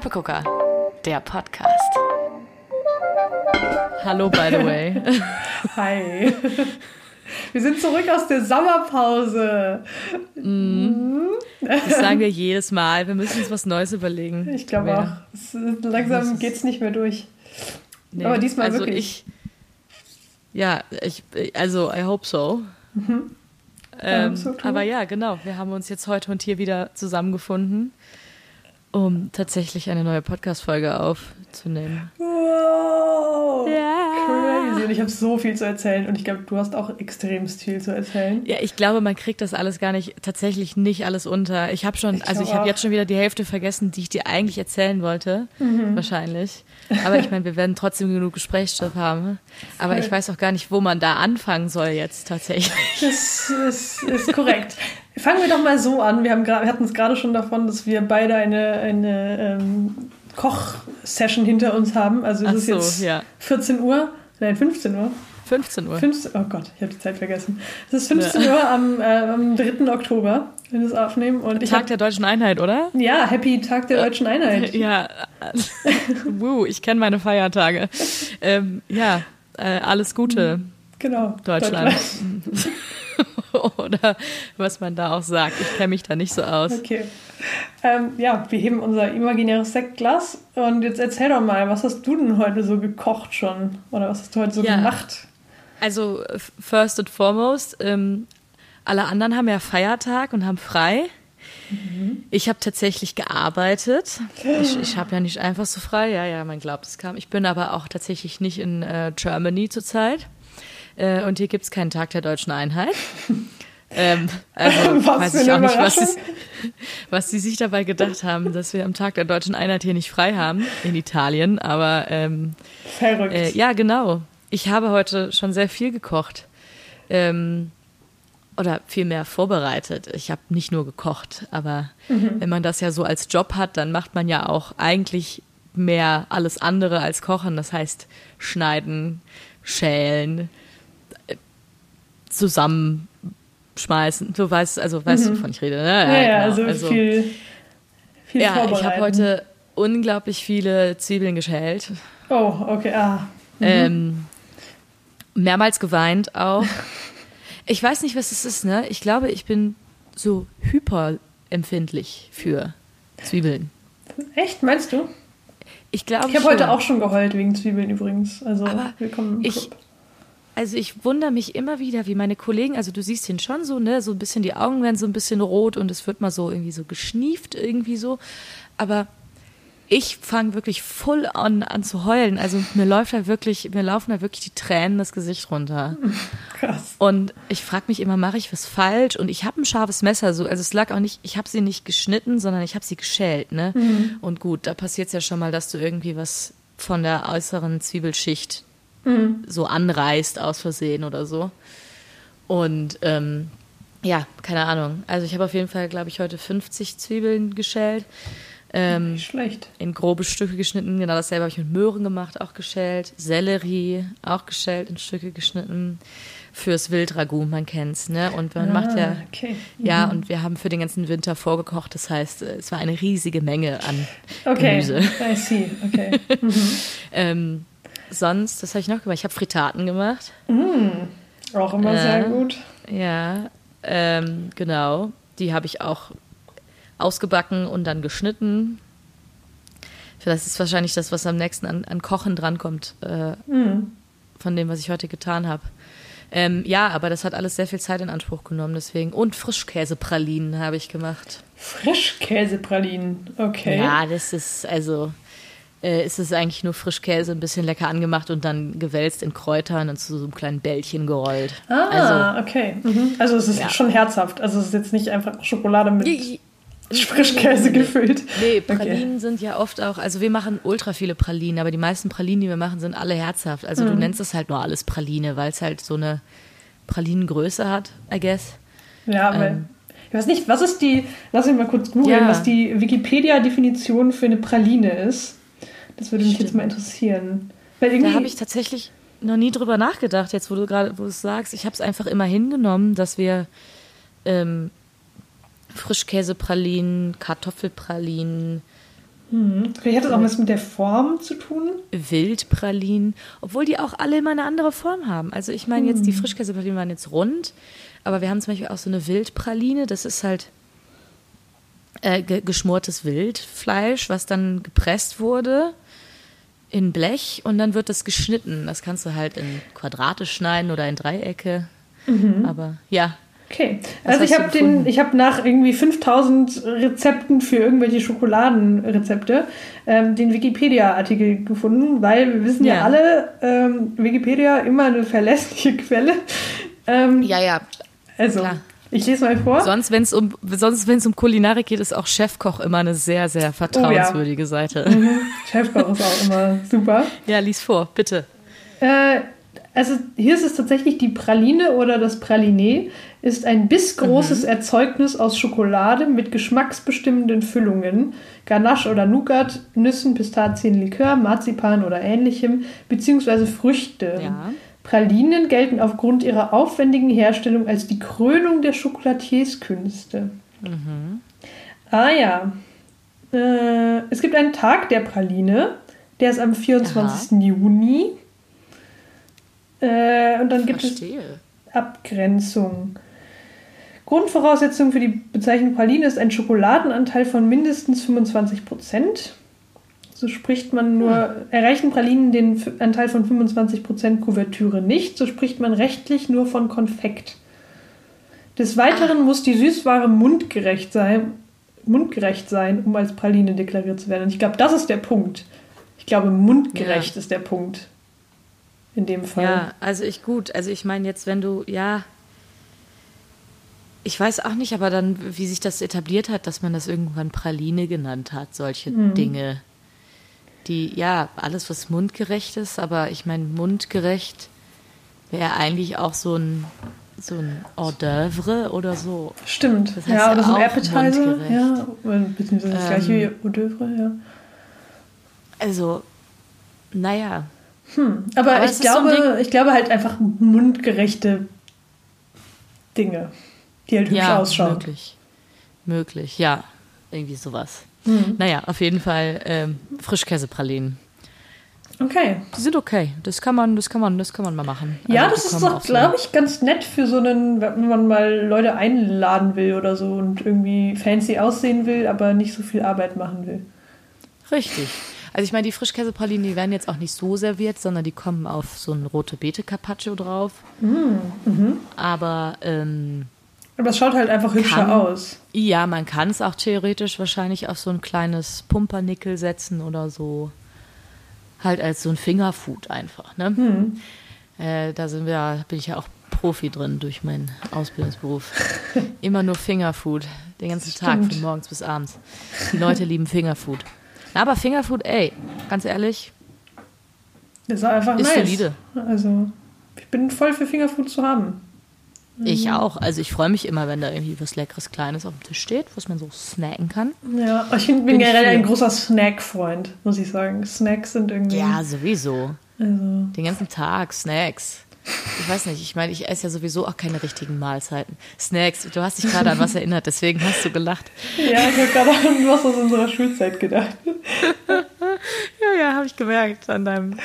Knöppegucker, der Podcast. Hallo, by the way. Hi. Wir sind zurück aus der Sommerpause. Das sagen wir jedes Mal. Wir müssen uns was Neues überlegen. Ich glaube auch. Es, langsam geht es nicht mehr durch. Nee, Aber diesmal also wirklich. Ich, ja, ich, also I hope so. Mhm. Ähm, so aber ja, genau. Wir haben uns jetzt heute und hier wieder zusammengefunden, um tatsächlich eine neue Podcast-Folge aufzunehmen. Wow! Ja. Crazy. Und ich habe so viel zu erzählen und ich glaube, du hast auch extremst viel zu erzählen. Ja, ich glaube, man kriegt das alles gar nicht, tatsächlich nicht alles unter. Ich habe schon, ich also ich habe jetzt schon wieder die Hälfte vergessen, die ich dir eigentlich erzählen wollte, mhm. wahrscheinlich. Aber ich meine, wir werden trotzdem genug Gesprächsstoff haben. Aber ich weiß auch gar nicht, wo man da anfangen soll jetzt tatsächlich. Das ist, ist korrekt. Fangen wir doch mal so an. Wir, haben wir hatten es gerade schon davon, dass wir beide eine, eine ähm, Koch-Session hinter uns haben. Also es so, ist jetzt ja. 14 Uhr, nein, 15 Uhr. 15 Uhr. 15, oh Gott, ich habe die Zeit vergessen. Es ist 15 ja. Uhr am, äh, am 3. Oktober, wenn wir es aufnehmen. Und Tag hab, der Deutschen Einheit, oder? Ja, Happy Tag der Deutschen Einheit. Ja, Woo, ich kenne meine Feiertage. Ähm, ja, äh, alles Gute. Genau. Deutschland. Deutschland. oder was man da auch sagt. Ich kenne mich da nicht so aus. Okay. Ähm, ja, wir heben unser imaginäres Sektglas und jetzt erzähl doch mal, was hast du denn heute so gekocht schon? Oder was hast du heute so ja. gemacht? Also, first and foremost, ähm, alle anderen haben ja Feiertag und haben frei. Mhm. Ich habe tatsächlich gearbeitet. Ich, ich habe ja nicht einfach so frei. Ja, ja, man glaubt, es kam. Ich bin aber auch tatsächlich nicht in äh, Germany zurzeit. Äh, und hier gibt es keinen Tag der deutschen Einheit. Ähm, also weiß ich auch nicht, was sie, was sie sich dabei gedacht haben, dass wir am Tag der deutschen Einheit hier nicht frei haben in Italien. Aber ähm, Verrückt. Äh, ja, genau. Ich habe heute schon sehr viel gekocht. Ähm, oder viel mehr vorbereitet. Ich habe nicht nur gekocht, aber mhm. wenn man das ja so als Job hat, dann macht man ja auch eigentlich mehr alles andere als kochen. Das heißt, schneiden, schälen, zusammenschmeißen. Du weißt, also weißt mhm. du, wovon ich rede, ne? Ja, ja, ja genau. also, also, viel, viel Ja, ich habe heute unglaublich viele Zwiebeln geschält. Oh, okay, ah. Mhm. Ähm, mehrmals geweint auch. Ich weiß nicht, was es ist, ne? Ich glaube, ich bin so hyperempfindlich für Zwiebeln. Echt, meinst du? Ich glaube Ich habe heute auch schon geheult wegen Zwiebeln übrigens. Also willkommen im ich, Also ich wundere mich immer wieder, wie meine Kollegen, also du siehst ihn schon so, ne, so ein bisschen die Augen werden so ein bisschen rot und es wird mal so irgendwie so geschnieft irgendwie so, aber ich fange wirklich voll an, an zu heulen. Also mir läuft da wirklich, mir laufen da wirklich die Tränen das Gesicht runter. Krass. Und ich frage mich immer, mache ich was falsch? Und ich habe ein scharfes Messer, so, also es lag auch nicht, ich habe sie nicht geschnitten, sondern ich habe sie geschält, ne? Mhm. Und gut, da passiert es ja schon mal, dass du irgendwie was von der äußeren Zwiebelschicht mhm. so anreißt aus Versehen oder so. Und ähm, ja, keine Ahnung. Also ich habe auf jeden Fall, glaube ich, heute 50 Zwiebeln geschält. Ähm, Nicht schlecht. In grobe Stücke geschnitten. Genau dasselbe habe ich mit Möhren gemacht, auch geschält. Sellerie, auch geschält, in Stücke geschnitten. Fürs Wildragout, man kennt's, ne? Und man ah, macht ja, okay. mhm. ja, und wir haben für den ganzen Winter vorgekocht. Das heißt, es war eine riesige Menge an okay. Gemüse. I see, okay. Mhm. ähm, sonst, das habe ich noch gemacht. Ich habe Fritaten gemacht. Mhm. Auch immer äh, sehr gut. Ja, ähm, genau. Die habe ich auch ausgebacken und dann geschnitten. Das ist wahrscheinlich das, was am nächsten an, an Kochen drankommt, äh, mhm. von dem, was ich heute getan habe. Ähm, ja, aber das hat alles sehr viel Zeit in Anspruch genommen, deswegen. Und Frischkäsepralinen habe ich gemacht. Frischkäsepralinen, okay. Ja, das ist, also, äh, ist es eigentlich nur Frischkäse, ein bisschen lecker angemacht und dann gewälzt in Kräutern und zu so einem kleinen Bällchen gerollt. Ah, also, okay. Mhm. Also es ist ja. schon herzhaft. Also es ist jetzt nicht einfach Schokolade mit. Frischkäse gefüllt. Nee, Pralinen okay. sind ja oft auch, also wir machen ultra viele Pralinen, aber die meisten Pralinen, die wir machen, sind alle herzhaft. Also mhm. du nennst es halt nur alles Praline, weil es halt so eine Pralinengröße hat, I guess. Ja, aber ähm, ich weiß nicht, was ist die, lass mich mal kurz googeln, ja. was die Wikipedia-Definition für eine Praline ist. Das würde mich Stimmt. jetzt mal interessieren. Weil irgendwie da habe ich tatsächlich noch nie drüber nachgedacht, jetzt wo du gerade, wo du sagst. Ich habe es einfach immer hingenommen, dass wir ähm, Frischkäsepralinen, Kartoffelpralinen, Hm. Vielleicht hat das auch was mit der Form zu tun. Wildpralinen, obwohl die auch alle immer eine andere Form haben. Also ich meine jetzt, die hm. Frischkäsepralinen waren jetzt rund, aber wir haben zum Beispiel auch so eine Wildpraline, das ist halt äh, geschmortes Wildfleisch, was dann gepresst wurde in Blech und dann wird das geschnitten. Das kannst du halt in Quadrate schneiden oder in Dreiecke. Mhm. Aber ja, Okay, also ich habe den, ich habe nach irgendwie 5000 Rezepten für irgendwelche Schokoladenrezepte ähm, den Wikipedia-Artikel gefunden, weil wir wissen ja, ja alle, ähm, Wikipedia immer eine verlässliche Quelle. Ähm, ja, ja. Also, Klar. Ich lese mal vor. Sonst, wenn es um, sonst, wenn es um Kulinarik geht, ist auch Chefkoch immer eine sehr, sehr vertrauenswürdige oh, ja. Seite. Mhm. Chefkoch ist auch immer super. Ja, lies vor, bitte. Äh, also hier ist es tatsächlich die Praline oder das Praliné ist ein bissgroßes mhm. Erzeugnis aus Schokolade mit geschmacksbestimmenden Füllungen, Ganache oder Nougat, Nüssen, Pistazien, Likör, Marzipan oder ähnlichem, beziehungsweise Früchte. Ja. Pralinen gelten aufgrund ihrer aufwendigen Herstellung als die Krönung der Chocolatierskünste. Mhm. Ah ja. Äh, es gibt einen Tag der Praline, der ist am 24. Aha. Juni. Äh, und dann gibt Verstehe. es Abgrenzung. Grundvoraussetzung für die Bezeichnung Praline ist ein Schokoladenanteil von mindestens 25 Prozent. So spricht man nur, hm. erreichen Pralinen den Anteil von 25 Prozent Kuvertüre nicht, so spricht man rechtlich nur von Konfekt. Des Weiteren muss die Süßware mundgerecht sein, mundgerecht sein, um als Praline deklariert zu werden. Und ich glaube, das ist der Punkt. Ich glaube, mundgerecht ja. ist der Punkt in dem Fall. Ja, also ich gut. Also ich meine jetzt, wenn du, ja, ich weiß auch nicht, aber dann, wie sich das etabliert hat, dass man das irgendwann Praline genannt hat, solche mhm. Dinge. Die, ja, alles, was mundgerecht ist, aber ich meine, mundgerecht wäre eigentlich auch so ein, so ein Hors d'oeuvre oder so. Stimmt, das heißt ja, oder so ein Appetizer, ja, beziehungsweise das ähm, gleiche wie Hors d'oeuvre, ja. Also, naja, hm, aber, aber ich, glaube, so ich glaube halt einfach mundgerechte Dinge, die halt hübsch ja, ausschauen. Möglich. Möglich, ja. Irgendwie sowas. Hm. Naja, auf jeden Fall ähm, Frischkäsepralinen. Okay. Die sind okay. Das kann man, das kann man, das kann man mal machen. Ja, also, das ist doch, glaube ich, ganz nett für so einen, wenn man mal Leute einladen will oder so und irgendwie fancy aussehen will, aber nicht so viel Arbeit machen will. Richtig. Also ich meine, die Frischkäsepralinen, die werden jetzt auch nicht so serviert, sondern die kommen auf so ein rote Beete Carpaccio drauf. Mm, mhm. Aber ähm, aber es schaut halt einfach hübscher kann, aus. Ja, man kann es auch theoretisch wahrscheinlich auf so ein kleines Pumpernickel setzen oder so. Halt als so ein Fingerfood einfach. Ne? Hm. Äh, da sind wir, bin ich ja auch Profi drin durch meinen Ausbildungsberuf. Immer nur Fingerfood, den ganzen Tag, von morgens bis abends. Die Leute lieben Fingerfood. Na, aber Fingerfood, ey, ganz ehrlich. Das ist einfach ist nice. solide. Also, ich bin voll für Fingerfood zu haben. Ich mhm. auch. Also ich freue mich immer, wenn da irgendwie was Leckeres, Kleines auf dem Tisch steht, was man so snacken kann. Ja, ich bin, bin generell ein großer Snack-Freund, muss ich sagen. Snacks sind irgendwie. Ja, sowieso. Also. Den ganzen Tag Snacks. Ich weiß nicht, ich meine, ich esse ja sowieso auch keine richtigen Mahlzeiten. Snacks, du hast dich gerade an was erinnert, deswegen hast du gelacht. Ja, ich habe gerade an was aus unserer Schulzeit gedacht. ja, ja, habe ich gemerkt an deinem,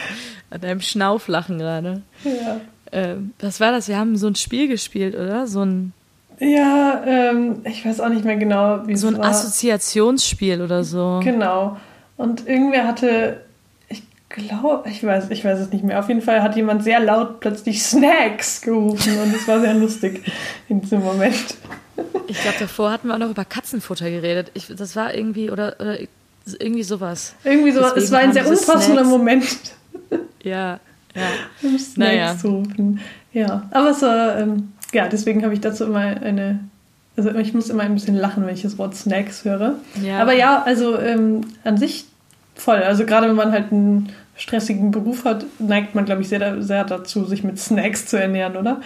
an deinem Schnauflachen gerade. Ja. Ähm, was war das? Wir haben so ein Spiel gespielt, oder? So ein. Ja, ähm, ich weiß auch nicht mehr genau, wie so es war. So ein Assoziationsspiel oder so. Genau. Und irgendwer hatte glaube, ich weiß, ich weiß es nicht mehr. Auf jeden Fall hat jemand sehr laut plötzlich Snacks gerufen und es war sehr lustig in diesem Moment. Ich glaube, davor hatten wir auch noch über Katzenfutter geredet. Ich, das war irgendwie, oder, oder irgendwie sowas. Irgendwie sowas. Es war ein sehr unpassender. Moment. Ja, ja. Snacks naja. zu rufen. Ja, aber es war, ähm, ja, deswegen habe ich dazu immer eine also ich muss immer ein bisschen lachen, wenn ich das Wort Snacks höre. Ja. Aber ja, also ähm, an sich voll. Also gerade wenn man halt einen stressigen Beruf hat, neigt man, glaube ich, sehr, sehr dazu, sich mit Snacks zu ernähren, oder?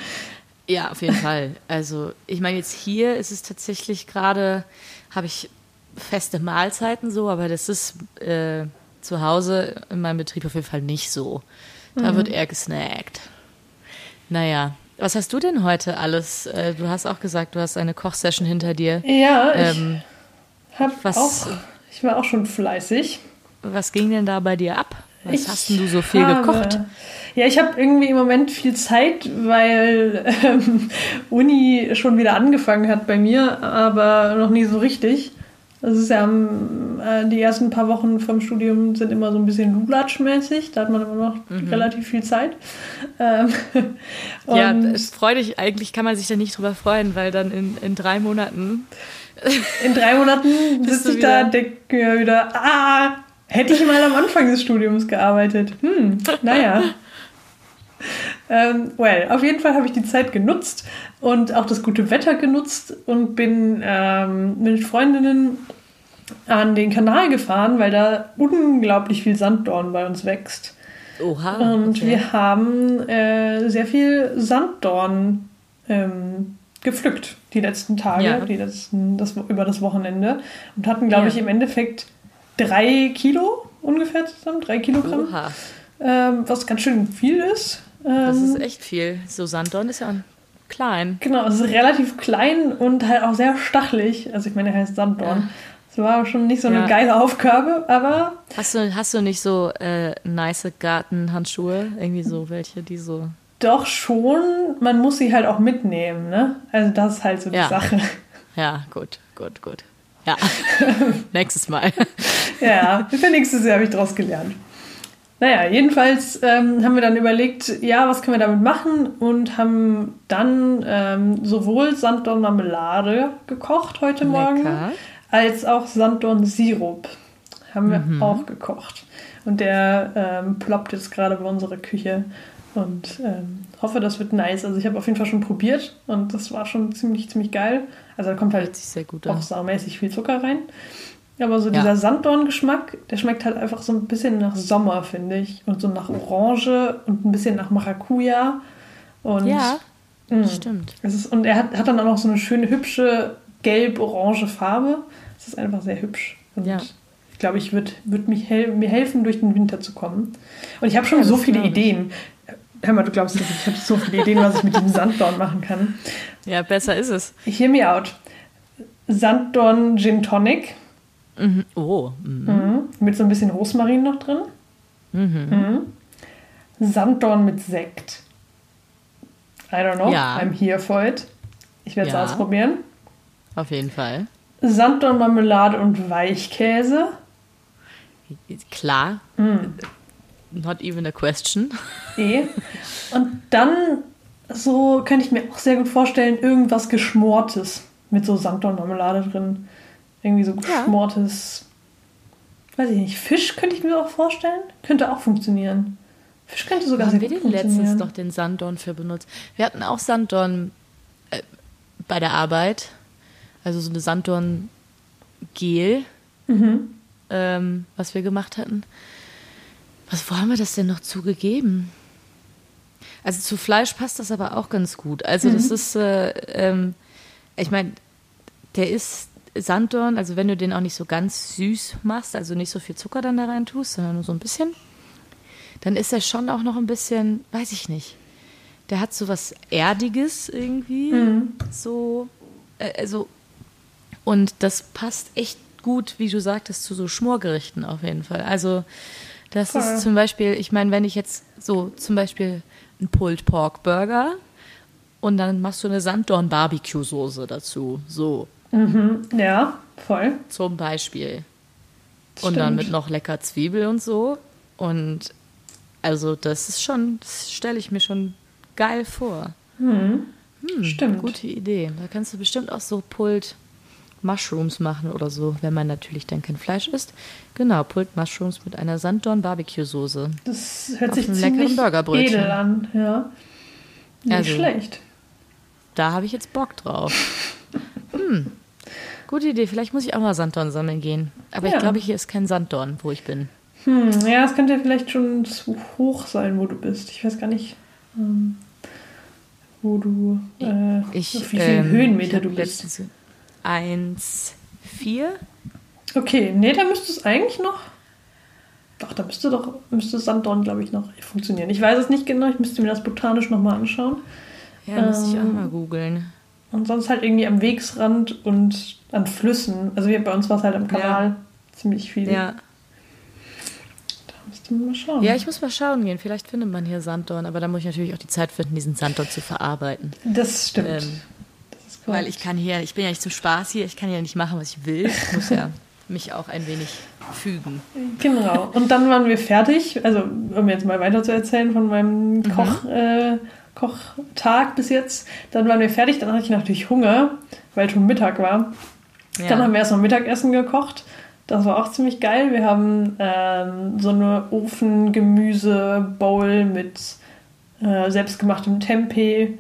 Ja, auf jeden Fall. Also ich meine, jetzt hier ist es tatsächlich gerade, habe ich feste Mahlzeiten so, aber das ist äh, zu Hause in meinem Betrieb auf jeden Fall nicht so. Da mhm. wird eher gesnackt. Naja, was hast du denn heute alles? Äh, du hast auch gesagt, du hast eine Kochsession hinter dir. Ja, ähm, ich habe auch Ich war auch schon fleißig. Was ging denn da bei dir ab? Was ich hast du so viel habe, gekocht? Ja, ich habe irgendwie im Moment viel Zeit, weil ähm, Uni schon wieder angefangen hat bei mir, aber noch nie so richtig. Das ist ja äh, die ersten paar Wochen vom Studium sind immer so ein bisschen lulatschmäßig. Da hat man immer noch mhm. relativ viel Zeit. Ähm, ja, es freut dich. Eigentlich kann man sich da nicht drüber freuen, weil dann in, in drei Monaten. In drei Monaten sitze ich da, denke mir wieder, ah, hätte ich mal am Anfang des Studiums gearbeitet. Hm, naja. Ähm, well, auf jeden Fall habe ich die Zeit genutzt und auch das gute Wetter genutzt und bin ähm, mit Freundinnen an den Kanal gefahren, weil da unglaublich viel Sanddorn bei uns wächst. Oha. Und okay. wir haben äh, sehr viel Sanddorn ähm, gepflückt die letzten Tage, ja. die letzten, das, über das Wochenende und hatten, glaube ja. ich, im Endeffekt drei Kilo ungefähr zusammen, drei Kilogramm. Ähm, was ganz schön viel ist. Das ist ähm, echt viel. So Sanddorn ist ja klein. Genau, es ist relativ klein und halt auch sehr stachelig. Also ich meine, er heißt Sanddorn. Ja. Das war schon nicht so eine ja. geile Aufgabe, aber. Hast du, hast du nicht so äh, nice Gartenhandschuhe? Irgendwie so welche, die so. Doch schon, man muss sie halt auch mitnehmen, ne? Also das ist halt so die ja. Sache. Ja, gut, gut, gut. Ja, nächstes Mal. ja, für nächstes Jahr habe ich daraus gelernt. Naja, jedenfalls ähm, haben wir dann überlegt, ja, was können wir damit machen und haben dann ähm, sowohl Sanddorn-Marmelade gekocht heute Morgen, Lecker. als auch Sanddorn-Sirup haben wir mhm. auch gekocht. Und der ähm, ploppt jetzt gerade bei unserer Küche und ähm, hoffe, das wird nice. Also ich habe auf jeden Fall schon probiert und das war schon ziemlich, ziemlich geil. Also da kommt halt auch saumäßig viel Zucker rein. Aber so ja. dieser Sanddorn-Geschmack, der schmeckt halt einfach so ein bisschen nach Sommer, finde ich. Und so nach Orange und ein bisschen nach Maracuja. Und, ja, mh, stimmt. Es ist, und er hat, hat dann auch noch so eine schöne, hübsche, gelb-orange Farbe. Es ist einfach sehr hübsch. Und ja. ich glaube, ich würde würd hel mir helfen, durch den Winter zu kommen. Und ich habe schon ja, so viele Ideen. Hör mal, du glaubst nicht, ich habe so viele Ideen, was ich mit diesem Sanddorn machen kann. Ja, besser ist es. Hear me out. Sanddorn Gin Tonic Mhm. Oh. Mhm. Mhm. Mit so ein bisschen Rosmarin noch drin. Mhm. mhm. Sanddorn mit Sekt. I don't know. Ja. I'm here for it. Ich werde es ja. ausprobieren. Auf jeden Fall. Sanddornmarmelade und Weichkäse. Klar. Mm. Not even a question. Eh. Und dann so könnte ich mir auch sehr gut vorstellen, irgendwas Geschmortes mit so Sanddornmarmelade drin. Irgendwie so geschmortes, ja. weiß ich nicht, Fisch könnte ich mir auch vorstellen. Könnte auch funktionieren. Fisch könnte sogar Haben sehr wir den letztens doch den Sanddorn für benutzt? Wir hatten auch Sanddorn äh, bei der Arbeit. Also so eine Sanddorn-Gel, mhm. ähm, was wir gemacht hatten. Was, wo haben wir das denn noch zugegeben? Also zu Fleisch passt das aber auch ganz gut. Also mhm. das ist, äh, ähm, ich meine, der ist Sanddorn, also wenn du den auch nicht so ganz süß machst, also nicht so viel Zucker dann da rein tust, sondern nur so ein bisschen, dann ist er schon auch noch ein bisschen, weiß ich nicht. Der hat so was Erdiges irgendwie. Mhm. So, äh, also, und das passt echt gut, wie du sagtest, zu so Schmorgerichten auf jeden Fall. Also, das Voll. ist zum Beispiel, ich meine, wenn ich jetzt so zum Beispiel ein Pulled Pork Burger und dann machst du eine Sanddorn Barbecue Soße dazu, so. Mhm, ja, voll. Zum Beispiel. Und dann mit noch lecker Zwiebel und so. Und also das ist schon, das stelle ich mir schon geil vor. Mhm. Hm, Stimmt. Gute Idee. Da kannst du bestimmt auch so Pulled Mushrooms machen oder so, wenn man natürlich dann kein Fleisch isst. Genau, Pulled Mushrooms mit einer Sanddorn Barbecue Soße. Das hört sich ziemlich edel an, ja. Nicht also, schlecht. Da habe ich jetzt Bock drauf. hm. Gute Idee. Vielleicht muss ich auch mal Sanddorn sammeln gehen. Aber ja. ich glaube, hier ist kein Sanddorn, wo ich bin. Hm, ja, es könnte vielleicht schon zu hoch sein, wo du bist. Ich weiß gar nicht, ähm, wo du, äh, ich, auf wie viele ähm, Höhenmeter du bist. 1,4. Okay, nee, da müsste es eigentlich noch. Doch, da müsste doch, müsste Sanddorn, glaube ich, noch funktionieren. Ich weiß es nicht genau, ich müsste mir das botanisch nochmal anschauen. Ja, ähm, muss ich auch ähm, mal googeln. Und sonst halt irgendwie am Wegsrand und an Flüssen. Also bei uns war es halt am Kanal. Ja. ziemlich viel. Ja. Da müsste man mal schauen. Ja, ich muss mal schauen gehen. Vielleicht findet man hier Sanddorn, aber da muss ich natürlich auch die Zeit finden, diesen Sanddorn zu verarbeiten. Das stimmt. Ähm, das weil ich kann hier, ich bin ja nicht zum Spaß hier, ich kann ja nicht machen, was ich will. Ich muss ja mich auch ein wenig fügen. Genau. Und dann waren wir fertig. Also, um jetzt mal weiter zu erzählen von meinem mhm. Koch, äh, Kochtag bis jetzt. Dann waren wir fertig. Dann hatte ich natürlich Hunger, weil schon Mittag war. Ja. Dann haben wir erstmal Mittagessen gekocht. Das war auch ziemlich geil. Wir haben ähm, so eine Ofengemüse-Bowl mit äh, selbstgemachtem Tempeh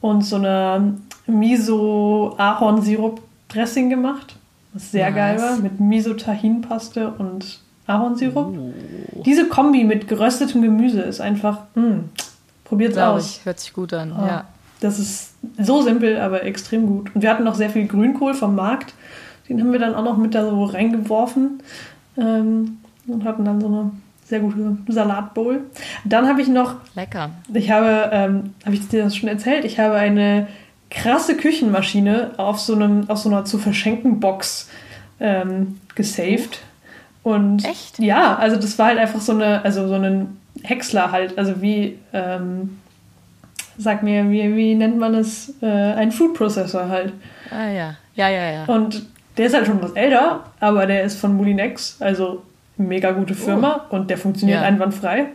und so eine Miso-Ahornsirup-Dressing gemacht was sehr nice. geil war, mit Miso-Tahin-Paste und Ahornsirup. Uh. Diese Kombi mit geröstetem Gemüse ist einfach, mh, hm, probiert's Glaube aus. Ich, hört sich gut an, oh, ja. Das ist so simpel, aber extrem gut. Und wir hatten noch sehr viel Grünkohl vom Markt. Den haben wir dann auch noch mit da so reingeworfen ähm, und hatten dann so eine sehr gute Salatbowl. Dann habe ich noch. Lecker. Ich habe, ähm, habe ich dir das schon erzählt? Ich habe eine krasse Küchenmaschine auf so, einem, auf so einer zu verschenken Box ähm, gesaved. Und Echt? ja, also das war halt einfach so eine, also so ein Häcksler halt, also wie, ähm, sag mir, wie, wie nennt man es? Äh, ein Food Processor halt. Ah ja, ja, ja, ja. Und der ist halt schon was älter, aber der ist von Mulinex, also mega gute Firma oh. und der funktioniert ja. einwandfrei.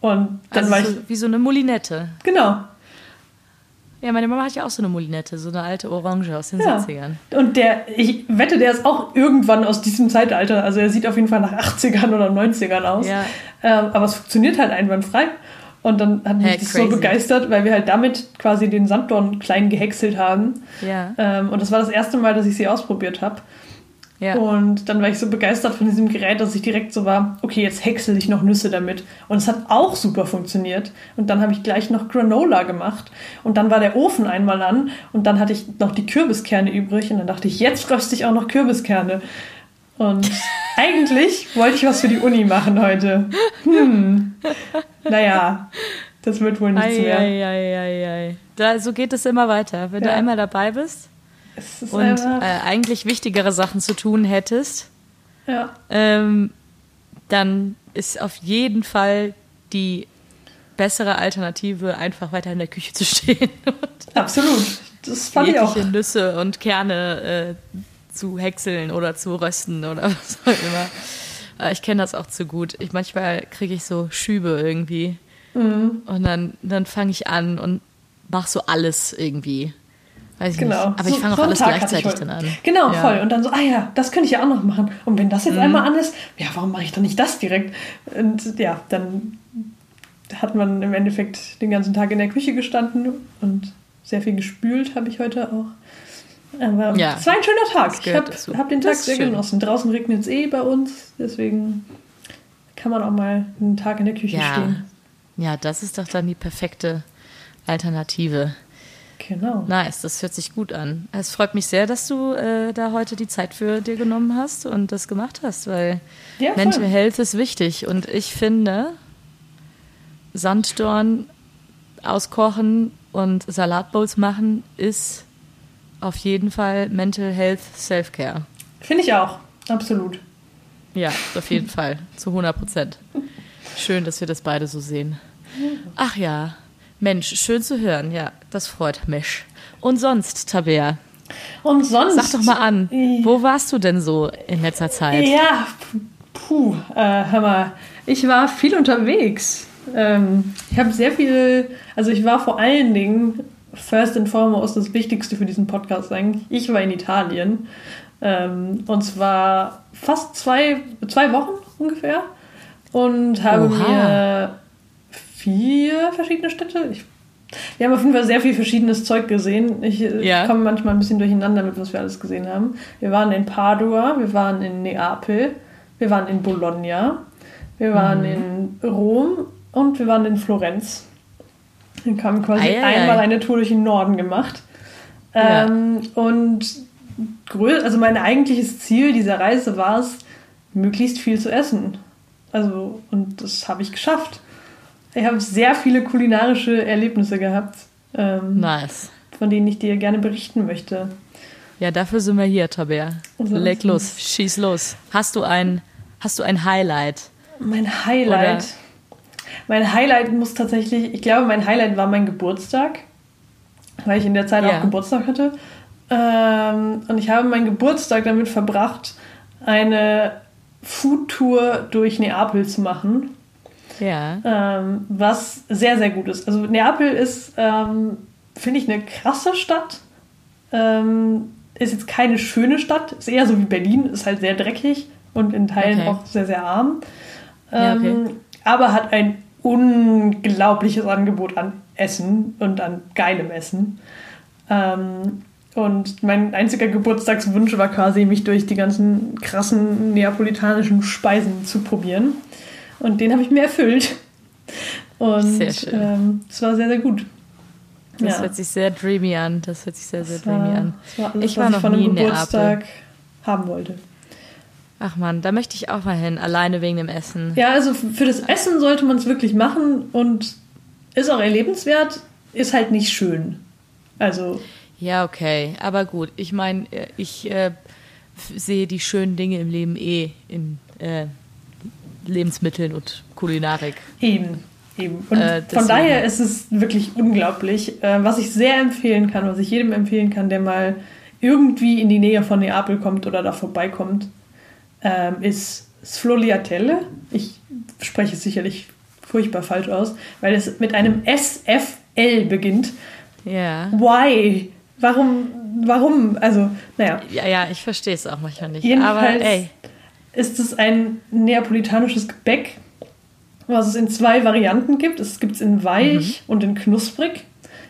Und dann also war ich. So, wie so eine Mulinette. Genau. Ja, meine Mama hat ja auch so eine Molinette, so eine alte Orange aus den ja. 70ern. Und der, ich wette, der ist auch irgendwann aus diesem Zeitalter. Also er sieht auf jeden Fall nach 80ern oder 90ern aus. Ja. Ähm, aber es funktioniert halt einwandfrei. Und dann hat mich hey, das crazy. so begeistert, weil wir halt damit quasi den Sanddorn klein gehäckselt haben. Ja. Ähm, und das war das erste Mal, dass ich sie ausprobiert habe. Ja. Und dann war ich so begeistert von diesem Gerät, dass ich direkt so war, okay, jetzt häcksel ich noch Nüsse damit. Und es hat auch super funktioniert. Und dann habe ich gleich noch Granola gemacht. Und dann war der Ofen einmal an und dann hatte ich noch die Kürbiskerne übrig. Und dann dachte ich, jetzt röste ich auch noch Kürbiskerne. Und eigentlich wollte ich was für die Uni machen heute. Hm. Naja, das wird wohl nichts ei, mehr. Ei, ei, ei, ei. Da, so geht es immer weiter. Wenn ja. du einmal dabei bist und äh, eigentlich wichtigere Sachen zu tun hättest, ja. ähm, dann ist auf jeden Fall die bessere Alternative, einfach weiter in der Küche zu stehen. Absolut. Das fand ich auch. Nüsse und Kerne äh, zu häckseln oder zu rösten oder was auch immer. Äh, ich kenne das auch zu gut. Ich, manchmal kriege ich so Schübe irgendwie. Mhm. Und dann, dann fange ich an und mache so alles irgendwie. Weiß ich genau. nicht. Aber ich fange auch so alles gleichzeitig dann an. Genau, ja. voll. Und dann so, ah ja, das könnte ich ja auch noch machen. Und wenn das jetzt mhm. einmal an ist, ja, warum mache ich dann nicht das direkt? Und ja, dann hat man im Endeffekt den ganzen Tag in der Küche gestanden und sehr viel gespült habe ich heute auch. Aber ja, es war ein schöner Tag. Ich habe hab den Tag sehr schön. genossen. Draußen regnet es eh bei uns, deswegen kann man auch mal einen Tag in der Küche ja. stehen. Ja, das ist doch dann die perfekte Alternative. Genau. Nice, das hört sich gut an. Es freut mich sehr, dass du äh, da heute die Zeit für dir genommen hast und das gemacht hast, weil ja, Mental Health ist wichtig und ich finde, Sanddorn auskochen und Salatbowls machen ist auf jeden Fall Mental Health Self-Care. Finde ich auch, absolut. Ja, auf jeden Fall, zu 100 Prozent. Schön, dass wir das beide so sehen. Ach ja, Mensch, schön zu hören. Ja, das freut mich. Und sonst, Tabea? Und sonst? Sag doch mal an, wo warst du denn so in letzter Zeit? Ja, puh, äh, hör mal. Ich war viel unterwegs. Ähm, ich habe sehr viel, also ich war vor allen Dingen, first and foremost, das Wichtigste für diesen Podcast eigentlich, ich war in Italien. Ähm, und zwar fast zwei, zwei Wochen ungefähr. Und habe Oha. mir vier verschiedene Städte. Ich, wir haben auf jeden Fall sehr viel verschiedenes Zeug gesehen. Ich, ja. ich komme manchmal ein bisschen durcheinander mit, was wir alles gesehen haben. Wir waren in Padua, wir waren in Neapel, wir waren in Bologna, wir waren mhm. in Rom und wir waren in Florenz. Wir haben quasi ei, ei, einmal ei. eine Tour durch den Norden gemacht. Ja. Ähm, und also mein eigentliches Ziel dieser Reise war es, möglichst viel zu essen. Also, und das habe ich geschafft. Ich habe sehr viele kulinarische Erlebnisse gehabt. Ähm, nice. Von denen ich dir gerne berichten möchte. Ja, dafür sind wir hier, Tabea. Also, Leg los, schieß los. Hast du ein, hast du ein Highlight? Mein Highlight. Oder? Mein Highlight muss tatsächlich, ich glaube, mein Highlight war mein Geburtstag, weil ich in der Zeit ja. auch Geburtstag hatte. Ähm, und ich habe meinen Geburtstag damit verbracht, eine Foodtour durch Neapel zu machen. Ja. Ähm, was sehr, sehr gut ist. Also Neapel ist, ähm, finde ich, eine krasse Stadt. Ähm, ist jetzt keine schöne Stadt, ist eher so wie Berlin, ist halt sehr dreckig und in Teilen okay. auch sehr, sehr arm. Ja, okay. Ähm, aber hat ein unglaubliches Angebot an Essen und an geilem Essen. Ähm, und mein einziger Geburtstagswunsch war quasi, mich durch die ganzen krassen neapolitanischen Speisen zu probieren. Und den habe ich mir erfüllt. Und. Ähm, es war sehr, sehr gut. Das ja. hört sich sehr dreamy an. Das hört sich sehr, sehr das dreamy war, an. War alles, ich war noch ich von einem Geburtstag haben wollte. Ach man, da möchte ich auch mal hin, alleine wegen dem Essen. Ja, also für das Essen sollte man es wirklich machen und ist auch erlebenswert, ist halt nicht schön. Also ja, okay. Aber gut, ich meine, äh, ich äh, sehe die schönen Dinge im Leben eh in äh, Lebensmitteln und Kulinarik. Eben, eben. Und äh, von daher ist es wirklich unglaublich. Äh, was ich sehr empfehlen kann, was ich jedem empfehlen kann, der mal irgendwie in die Nähe von Neapel kommt oder da vorbeikommt, ähm, ist Sfloliatelle. Ich spreche es sicherlich furchtbar falsch aus, weil es mit einem SFL beginnt. Ja. Why? Warum, warum? Also, naja. Ja, ja, ich verstehe es auch manchmal nicht. Jedenfalls Aber ey. Ist es ein neapolitanisches Gebäck, was es in zwei Varianten gibt. Es gibt es in weich mhm. und in knusprig.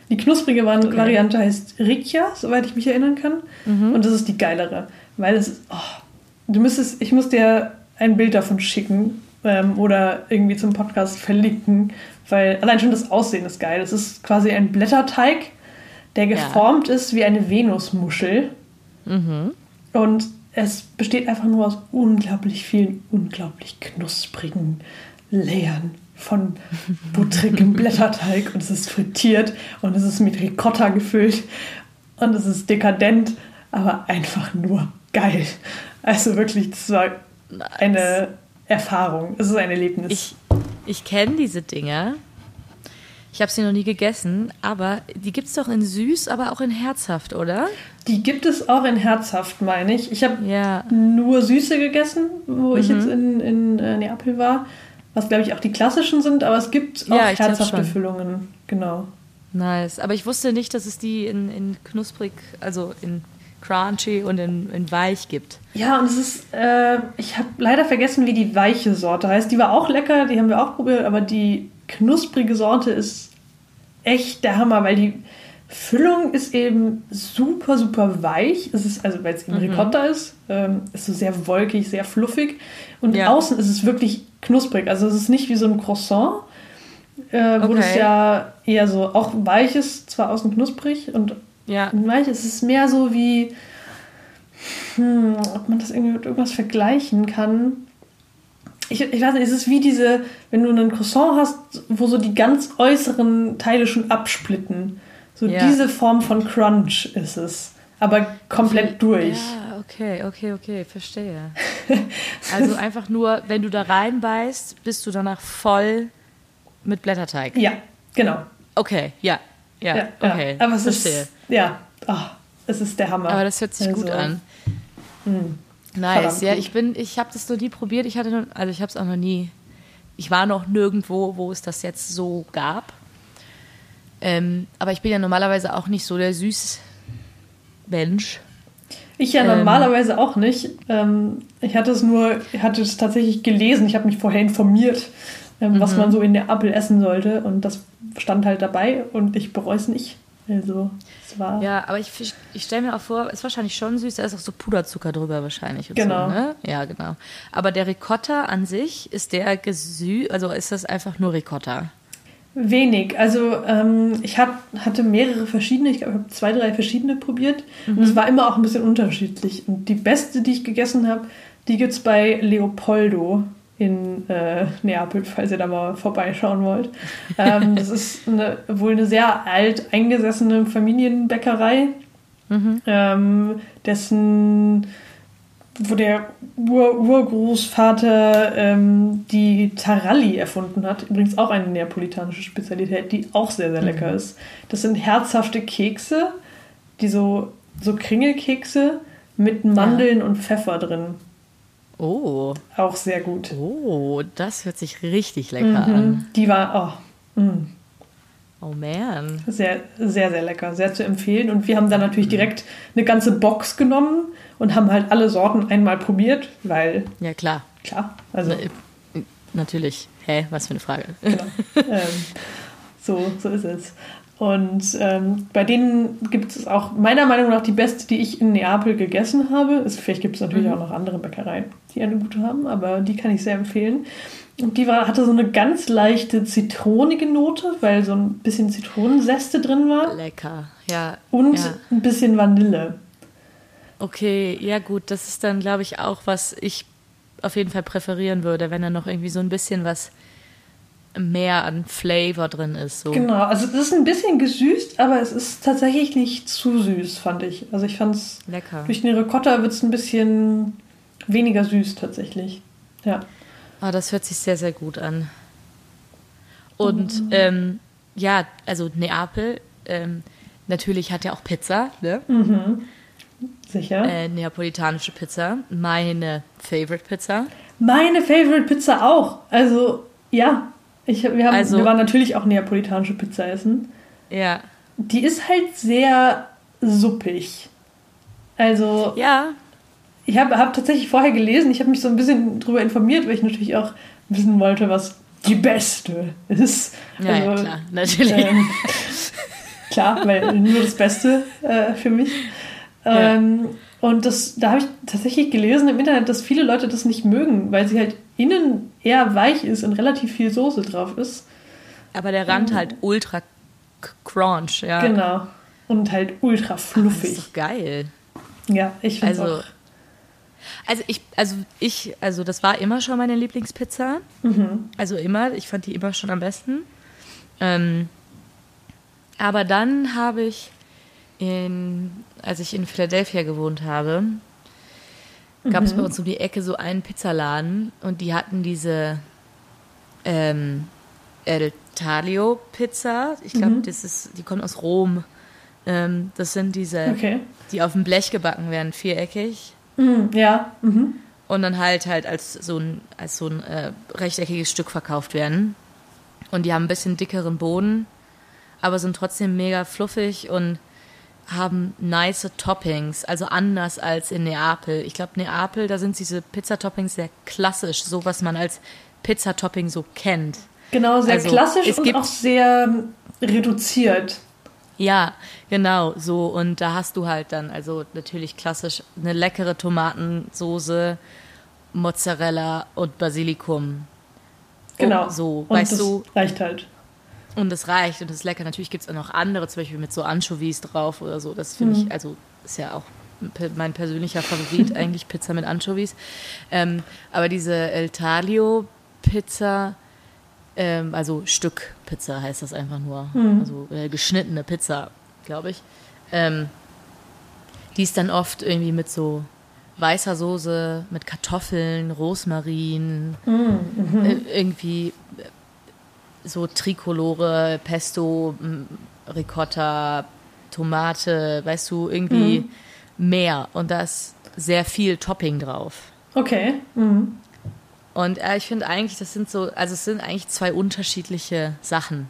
Die knusprige okay. Variante heißt Riccia, soweit ich mich erinnern kann. Mhm. Und das ist die geilere. Weil es ist, oh, du müsstest, ich muss dir ein Bild davon schicken ähm, oder irgendwie zum Podcast verlinken, weil allein schon das Aussehen ist geil. Es ist quasi ein Blätterteig der geformt ja. ist wie eine Venusmuschel. Mhm. Und es besteht einfach nur aus unglaublich vielen, unglaublich knusprigen Layern von buttrigem Blätterteig und es ist frittiert und es ist mit Ricotta gefüllt und es ist dekadent, aber einfach nur geil. Also wirklich, das war eine Erfahrung. Es ist ein Erlebnis. Ich, ich kenne diese Dinge ich habe sie noch nie gegessen, aber die gibt es doch in süß, aber auch in herzhaft, oder? Die gibt es auch in herzhaft, meine ich. Ich habe ja. nur süße gegessen, wo mhm. ich jetzt in, in äh, Neapel war. Was, glaube ich, auch die klassischen sind, aber es gibt auch ja, herzhafte Füllungen. Genau. Nice. Aber ich wusste nicht, dass es die in, in knusprig, also in crunchy und in, in weich gibt. Ja, und es ist, äh, ich habe leider vergessen, wie die weiche Sorte heißt. Die war auch lecker, die haben wir auch probiert, aber die knusprige Sorte ist echt der Hammer, weil die Füllung ist eben super, super weich. Es ist, also weil es eben mhm. Ricotta ist, ähm, ist so sehr wolkig, sehr fluffig. Und ja. außen ist es wirklich knusprig. Also es ist nicht wie so ein Croissant, äh, wo okay. das ja eher so auch weich ist, zwar außen knusprig und ja. weich. Es ist mehr so wie, hm, ob man das irgendwie mit irgendwas vergleichen kann ich, ich weiß nicht, es ist wie diese, wenn du einen Croissant hast, wo so die ganz äußeren Teile schon absplitten. So ja. diese Form von Crunch ist es. Aber komplett durch. Ja, okay, okay, okay, verstehe. also einfach nur, wenn du da reinbeißt, bist du danach voll mit Blätterteig. Ja, genau. Okay, ja, ja, ja okay. Ja. Aber es verstehe. ist, ja, oh, es ist der Hammer. Aber das hört sich also, gut an. Mh. Nice, ja, ich bin, ich habe das noch nie probiert. Ich hatte, noch, also ich habe es auch noch nie. Ich war noch nirgendwo, wo es das jetzt so gab. Ähm, aber ich bin ja normalerweise auch nicht so der süß Mensch. Ich ja ähm, normalerweise auch nicht. Ähm, ich hatte es nur, ich hatte es tatsächlich gelesen. Ich habe mich vorher informiert, ähm, was mhm. man so in der Apfel essen sollte. Und das stand halt dabei und ich bereue es nicht. Also, es war. Ja, aber ich, ich stelle mir auch vor, ist wahrscheinlich schon süß, da ist auch so Puderzucker drüber wahrscheinlich. genau. So, ne? Ja, genau. Aber der Ricotta an sich, ist der gesü, also ist das einfach nur Ricotta? Wenig. Also ähm, ich hat, hatte mehrere verschiedene, ich glaube, ich habe zwei, drei verschiedene probiert. Mhm. Und es war immer auch ein bisschen unterschiedlich. Und die beste, die ich gegessen habe, die gibt es bei Leopoldo in äh, Neapel, falls ihr da mal vorbeischauen wollt. Ähm, das ist eine, wohl eine sehr alt eingesessene Familienbäckerei. mhm. ähm, dessen wo der Ur Urgroßvater ähm, die Taralli erfunden hat. Übrigens auch eine neapolitanische Spezialität, die auch sehr, sehr lecker mhm. ist. Das sind herzhafte Kekse, die so, so Kringelkekse mit Mandeln ja. und Pfeffer drin. Oh. Auch sehr gut. Oh, das hört sich richtig lecker mhm. an. Die war, oh. Mm. Oh man. Sehr, sehr, sehr lecker. Sehr zu empfehlen. Und wir haben dann natürlich direkt eine ganze Box genommen und haben halt alle Sorten einmal probiert, weil. Ja, klar. Klar. Also. Na, natürlich. Hä, was für eine Frage. Genau. ähm, so, so ist es. Und ähm, bei denen gibt es auch meiner Meinung nach die beste, die ich in Neapel gegessen habe. Es, vielleicht gibt es natürlich mhm. auch noch andere Bäckereien, die eine gute haben, aber die kann ich sehr empfehlen. Und die war, hatte so eine ganz leichte zitronige Note, weil so ein bisschen Zitronensäste drin war. Lecker, ja. Und ja. ein bisschen Vanille. Okay, ja gut, das ist dann, glaube ich, auch, was ich auf jeden Fall präferieren würde, wenn da noch irgendwie so ein bisschen was mehr an Flavor drin ist. So. Genau, also es ist ein bisschen gesüßt, aber es ist tatsächlich nicht zu süß, fand ich. Also ich fand es lecker. Durch den Ricotta wird es ein bisschen weniger süß tatsächlich. Ja. Ah, das hört sich sehr, sehr gut an. Und mhm. ähm, ja, also Neapel, ähm, natürlich hat ja auch Pizza, ne? Mhm. Sicher. Äh, neapolitanische Pizza. Meine Favorite Pizza. Meine Favorite Pizza auch. Also, ja. Ich, wir, haben, also, wir waren natürlich auch neapolitanische Pizza essen. Ja. Die ist halt sehr suppig. Also. Ja. Ich habe hab tatsächlich vorher gelesen, ich habe mich so ein bisschen darüber informiert, weil ich natürlich auch wissen wollte, was die beste ist. Ja, also, ja klar, natürlich. Ähm, klar, weil nur das Beste äh, für mich. Ähm, und das, da habe ich tatsächlich gelesen im Internet, dass viele Leute das nicht mögen, weil sie halt innen eher weich ist und relativ viel Soße drauf ist. Aber der Rand ähm, halt ultra crunch, ja. Genau. Und halt ultra fluffig. das ist doch geil. Ja, ich finde also, auch. Also ich, also ich, also das war immer schon meine Lieblingspizza. Mhm. Also immer, ich fand die immer schon am besten. Ähm, aber dann habe ich in, als ich in Philadelphia gewohnt habe, gab es mhm. bei uns um die Ecke so einen Pizzaladen und die hatten diese ähm, El Taglio Pizza. Ich glaube, mhm. das ist, die kommt aus Rom. Ähm, das sind diese, okay. die auf dem Blech gebacken werden, viereckig. Mhm, ja. Mhm. Und dann halt halt als so ein, als so ein äh, rechteckiges Stück verkauft werden. Und die haben ein bisschen dickeren Boden, aber sind trotzdem mega fluffig und haben nice Toppings, also anders als in Neapel. Ich glaube, Neapel, da sind diese Pizzatoppings sehr klassisch, so was man als Pizzatopping so kennt. Genau, sehr also, klassisch und auch sehr reduziert. Ja, genau, so. Und da hast du halt dann, also natürlich klassisch, eine leckere Tomatensoße, Mozzarella und Basilikum. Genau. Oh, so, und weißt das du. Reicht halt. Und es reicht und es ist lecker. Natürlich gibt es auch noch andere, zum Beispiel mit so Anchovies drauf oder so. Das finde mhm. ich, also ist ja auch mein persönlicher Favorit, eigentlich Pizza mit Anchovies. Ähm, aber diese El Taglio Pizza, ähm, also Stück Pizza heißt das einfach nur. Mhm. Also äh, geschnittene Pizza, glaube ich. Ähm, die ist dann oft irgendwie mit so weißer Soße, mit Kartoffeln, Rosmarin, mhm. äh, irgendwie so Trikolore, Pesto, Ricotta, Tomate, weißt du, irgendwie mhm. mehr. Und da ist sehr viel Topping drauf. Okay. Mhm. Und äh, ich finde eigentlich, das sind so, also es sind eigentlich zwei unterschiedliche Sachen.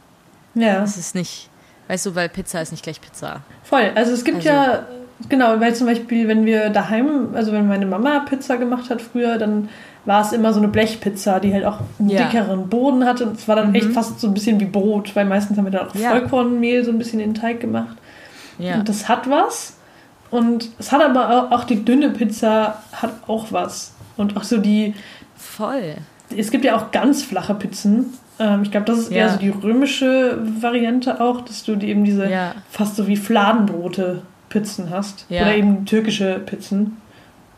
Ja. Es ist nicht, weißt du, weil Pizza ist nicht gleich Pizza. Voll. Also es gibt also, ja, genau, weil zum Beispiel, wenn wir daheim, also wenn meine Mama Pizza gemacht hat früher, dann war es immer so eine Blechpizza, die halt auch einen ja. dickeren Boden hatte. Und es war dann mhm. echt fast so ein bisschen wie Brot, weil meistens haben wir dann auch ja. Vollkornmehl so ein bisschen in den Teig gemacht. Ja. Und das hat was. Und es hat aber auch die dünne Pizza hat auch was. Und auch so die. Voll. Es gibt ja auch ganz flache Pizzen. Ähm, ich glaube, das ist eher so die römische Variante auch, dass du die eben diese fast so wie Fladenbrote Pizzen hast. Oder eben türkische Pizzen.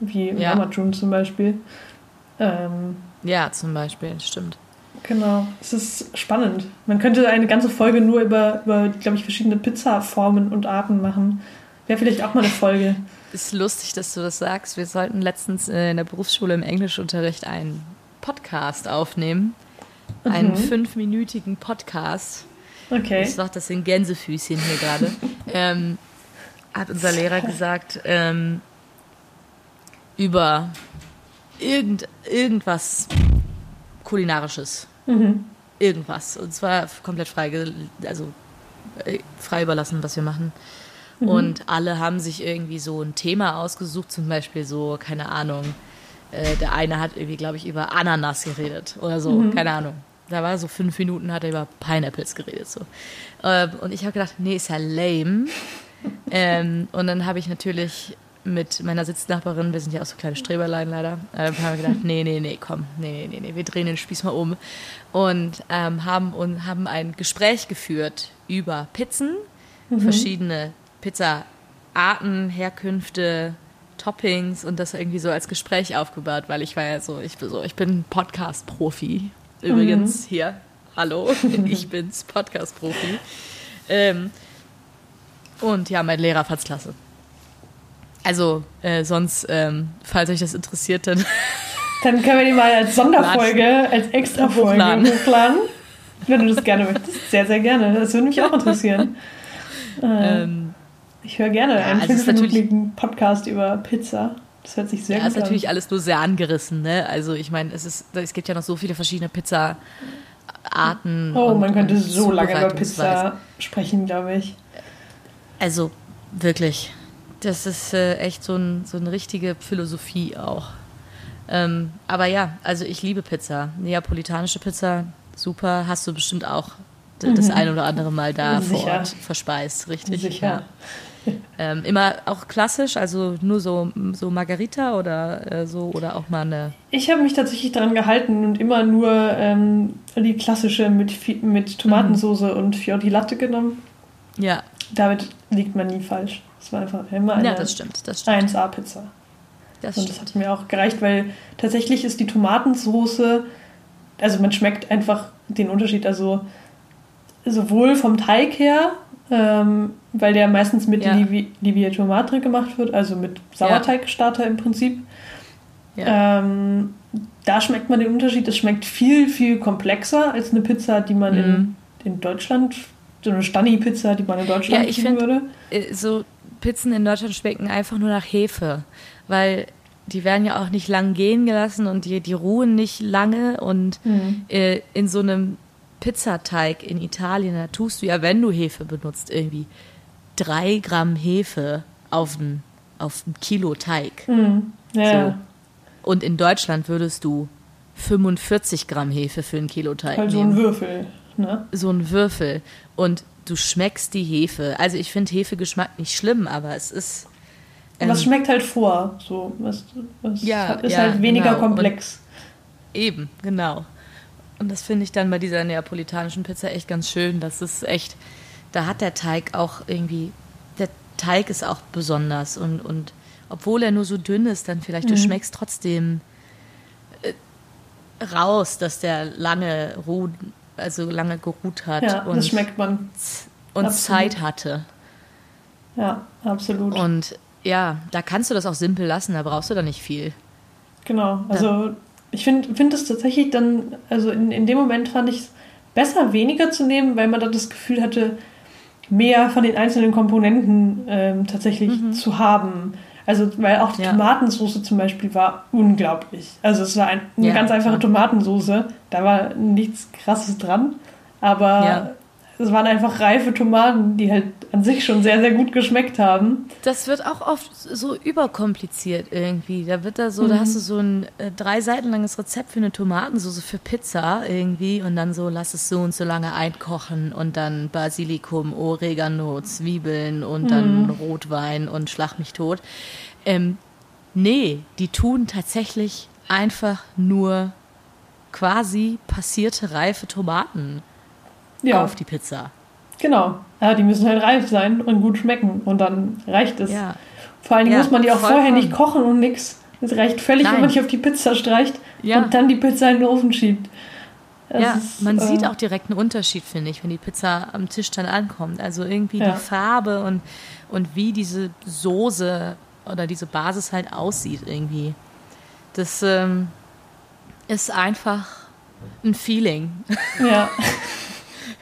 Wie ja. Amacun zum Beispiel. Ähm, ja, zum Beispiel, stimmt. Genau, es ist spannend. Man könnte eine ganze Folge nur über, über glaube ich, verschiedene Pizzaformen und Arten machen. Wäre vielleicht auch mal eine Folge. Ist lustig, dass du das sagst. Wir sollten letztens äh, in der Berufsschule im Englischunterricht einen Podcast aufnehmen. Mhm. Einen fünfminütigen Podcast. Okay. Ich mache das in Gänsefüßchen hier gerade. ähm, hat unser Lehrer gesagt, ähm, über irgend, irgendwas Kulinarisches. Mhm. Irgendwas. Und zwar komplett frei, also äh, frei überlassen, was wir machen. Mhm. Und alle haben sich irgendwie so ein Thema ausgesucht, zum Beispiel so, keine Ahnung, äh, der eine hat irgendwie, glaube ich, über Ananas geredet oder so, mhm. keine Ahnung. Da war so fünf Minuten, hat er über Pineapples geredet. So. Äh, und ich habe gedacht, nee, ist ja lame. ähm, und dann habe ich natürlich mit meiner Sitznachbarin, wir sind ja auch so kleine Streberlein leider, äh, haben wir gedacht, nee, nee, nee, komm, nee, nee, nee, wir drehen den Spieß mal um. Und ähm, haben, und haben ein Gespräch geführt über Pizzen, mhm. verschiedene Pizzaarten, Herkünfte, Toppings und das irgendwie so als Gespräch aufgebaut, weil ich war ja so, ich bin so, ich bin Podcast-Profi. Übrigens mhm. hier, hallo, ich bin's, Podcast-Profi. Ähm, und ja, mein Lehrer fand's klasse. Also, äh, sonst, ähm, falls euch das interessiert, dann. Dann können wir die mal als Sonderfolge, als Extra-Folge hochladen. hochladen. Wenn du das gerne möchtest. Sehr, sehr gerne. Das würde mich auch interessieren. Äh, ähm, ich höre gerne ja, einen also fünfminütigen Podcast über Pizza. Das hört sich sehr ja, gut an. ist natürlich alles nur sehr angerissen, ne? Also ich meine, es ist, es gibt ja noch so viele verschiedene Pizza-Arten. Oh, man könnte so lange über Pizza sprechen, glaube ich. Also wirklich. Das ist äh, echt so, ein, so eine richtige Philosophie auch. Ähm, aber ja, also ich liebe Pizza. Neapolitanische Pizza, super. Hast du bestimmt auch das mhm. ein oder andere Mal da Sicher. vor Ort verspeist, richtig? Sicher. Ja. Ähm, immer auch klassisch, also nur so, so Margarita oder äh, so oder auch mal eine. Ich habe mich tatsächlich daran gehalten und immer nur ähm, die klassische mit, mit Tomatensauce mhm. und Fior Latte genommen. Ja. Damit liegt man nie falsch. Es war einfach immer eine ja, das stimmt, das stimmt. 1A-Pizza. Das und das hat mir auch gereicht, weil tatsächlich ist die Tomatensoße, also man schmeckt einfach den Unterschied, also sowohl vom Teig her, ähm, weil der meistens mit ja. Livia Tomate gemacht wird, also mit Sauerteigstarter im Prinzip. Ja. Ähm, da schmeckt man den Unterschied. Es schmeckt viel, viel komplexer als eine Pizza, die man mhm. in, in Deutschland, so eine Stani-Pizza, die man in Deutschland ja, ich find, würde. Äh, so Pizzen in Deutschland schmecken einfach nur nach Hefe, weil die werden ja auch nicht lang gehen gelassen und die, die ruhen nicht lange und mhm. äh, in so einem Pizzateig in Italien, da tust du ja, wenn du Hefe benutzt, irgendwie drei Gramm Hefe auf ein, auf ein Kilo Teig. Mhm. Ja. So. Und in Deutschland würdest du 45 Gramm Hefe für ein Kilo Teig halt nehmen. so ein Würfel, ne? So ein Würfel. Und du schmeckst die Hefe. Also ich finde Hefegeschmack nicht schlimm, aber es ist. Ähm, was schmeckt halt vor? So, was, was ja, ist ja, halt weniger genau. komplex. Und eben, genau. Und das finde ich dann bei dieser neapolitanischen Pizza echt ganz schön. Das ist echt, da hat der Teig auch irgendwie, der Teig ist auch besonders und, und obwohl er nur so dünn ist, dann vielleicht, mhm. du schmeckst trotzdem äh, raus, dass der lange ruht, also lange geruht hat. Ja, und, das schmeckt man. Und absolut. Zeit hatte. Ja, absolut. Und ja, da kannst du das auch simpel lassen, da brauchst du da nicht viel. Genau, also ich finde find es tatsächlich dann, also in, in dem Moment fand ich es besser, weniger zu nehmen, weil man dann das Gefühl hatte, mehr von den einzelnen Komponenten ähm, tatsächlich mhm. zu haben. Also, weil auch die ja. Tomatensauce zum Beispiel war unglaublich. Also, es war ein, eine ja, ganz einfache ja. Tomatensauce. Da war nichts Krasses dran. Aber es waren einfach reife Tomaten, die halt an sich schon sehr, sehr gut geschmeckt haben. Das wird auch oft so überkompliziert irgendwie. Da wird da so, mhm. da hast du so ein äh, drei Seiten langes Rezept für eine Tomatensauce für Pizza irgendwie und dann so, lass es so und so lange einkochen und dann Basilikum, Oregano, Zwiebeln und mhm. dann Rotwein und Schlag mich tot. Ähm, nee, die tun tatsächlich einfach nur quasi passierte reife Tomaten ja. auf die Pizza. Genau. Ja, die müssen halt reif sein und gut schmecken und dann reicht es. Ja. Vor allen Dingen ja, muss man die auch vorher nicht kochen und nix. Es reicht völlig, Nein. wenn man die auf die Pizza streicht ja. und dann die Pizza in den Ofen schiebt. Es ja, ist, man äh, sieht auch direkt einen Unterschied, finde ich, wenn die Pizza am Tisch dann ankommt. Also irgendwie die Farbe und, und wie diese Soße oder diese Basis halt aussieht irgendwie. Das ähm, ist einfach ein Feeling. Ja.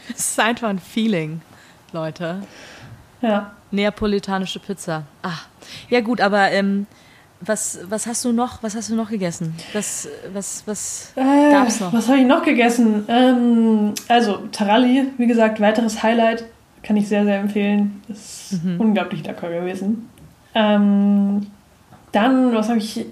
es ist einfach ein Feeling, Leute. Ja. Neapolitanische Pizza. Ah. Ja gut, aber ähm, was, was hast du noch? Was hast du noch gegessen? Was, was, was äh, gab's noch? Was habe ich noch gegessen? Ähm, also Taralli, wie gesagt, weiteres Highlight. Kann ich sehr, sehr empfehlen. Ist mhm. unglaublich lecker gewesen. Ähm, dann, was habe ich?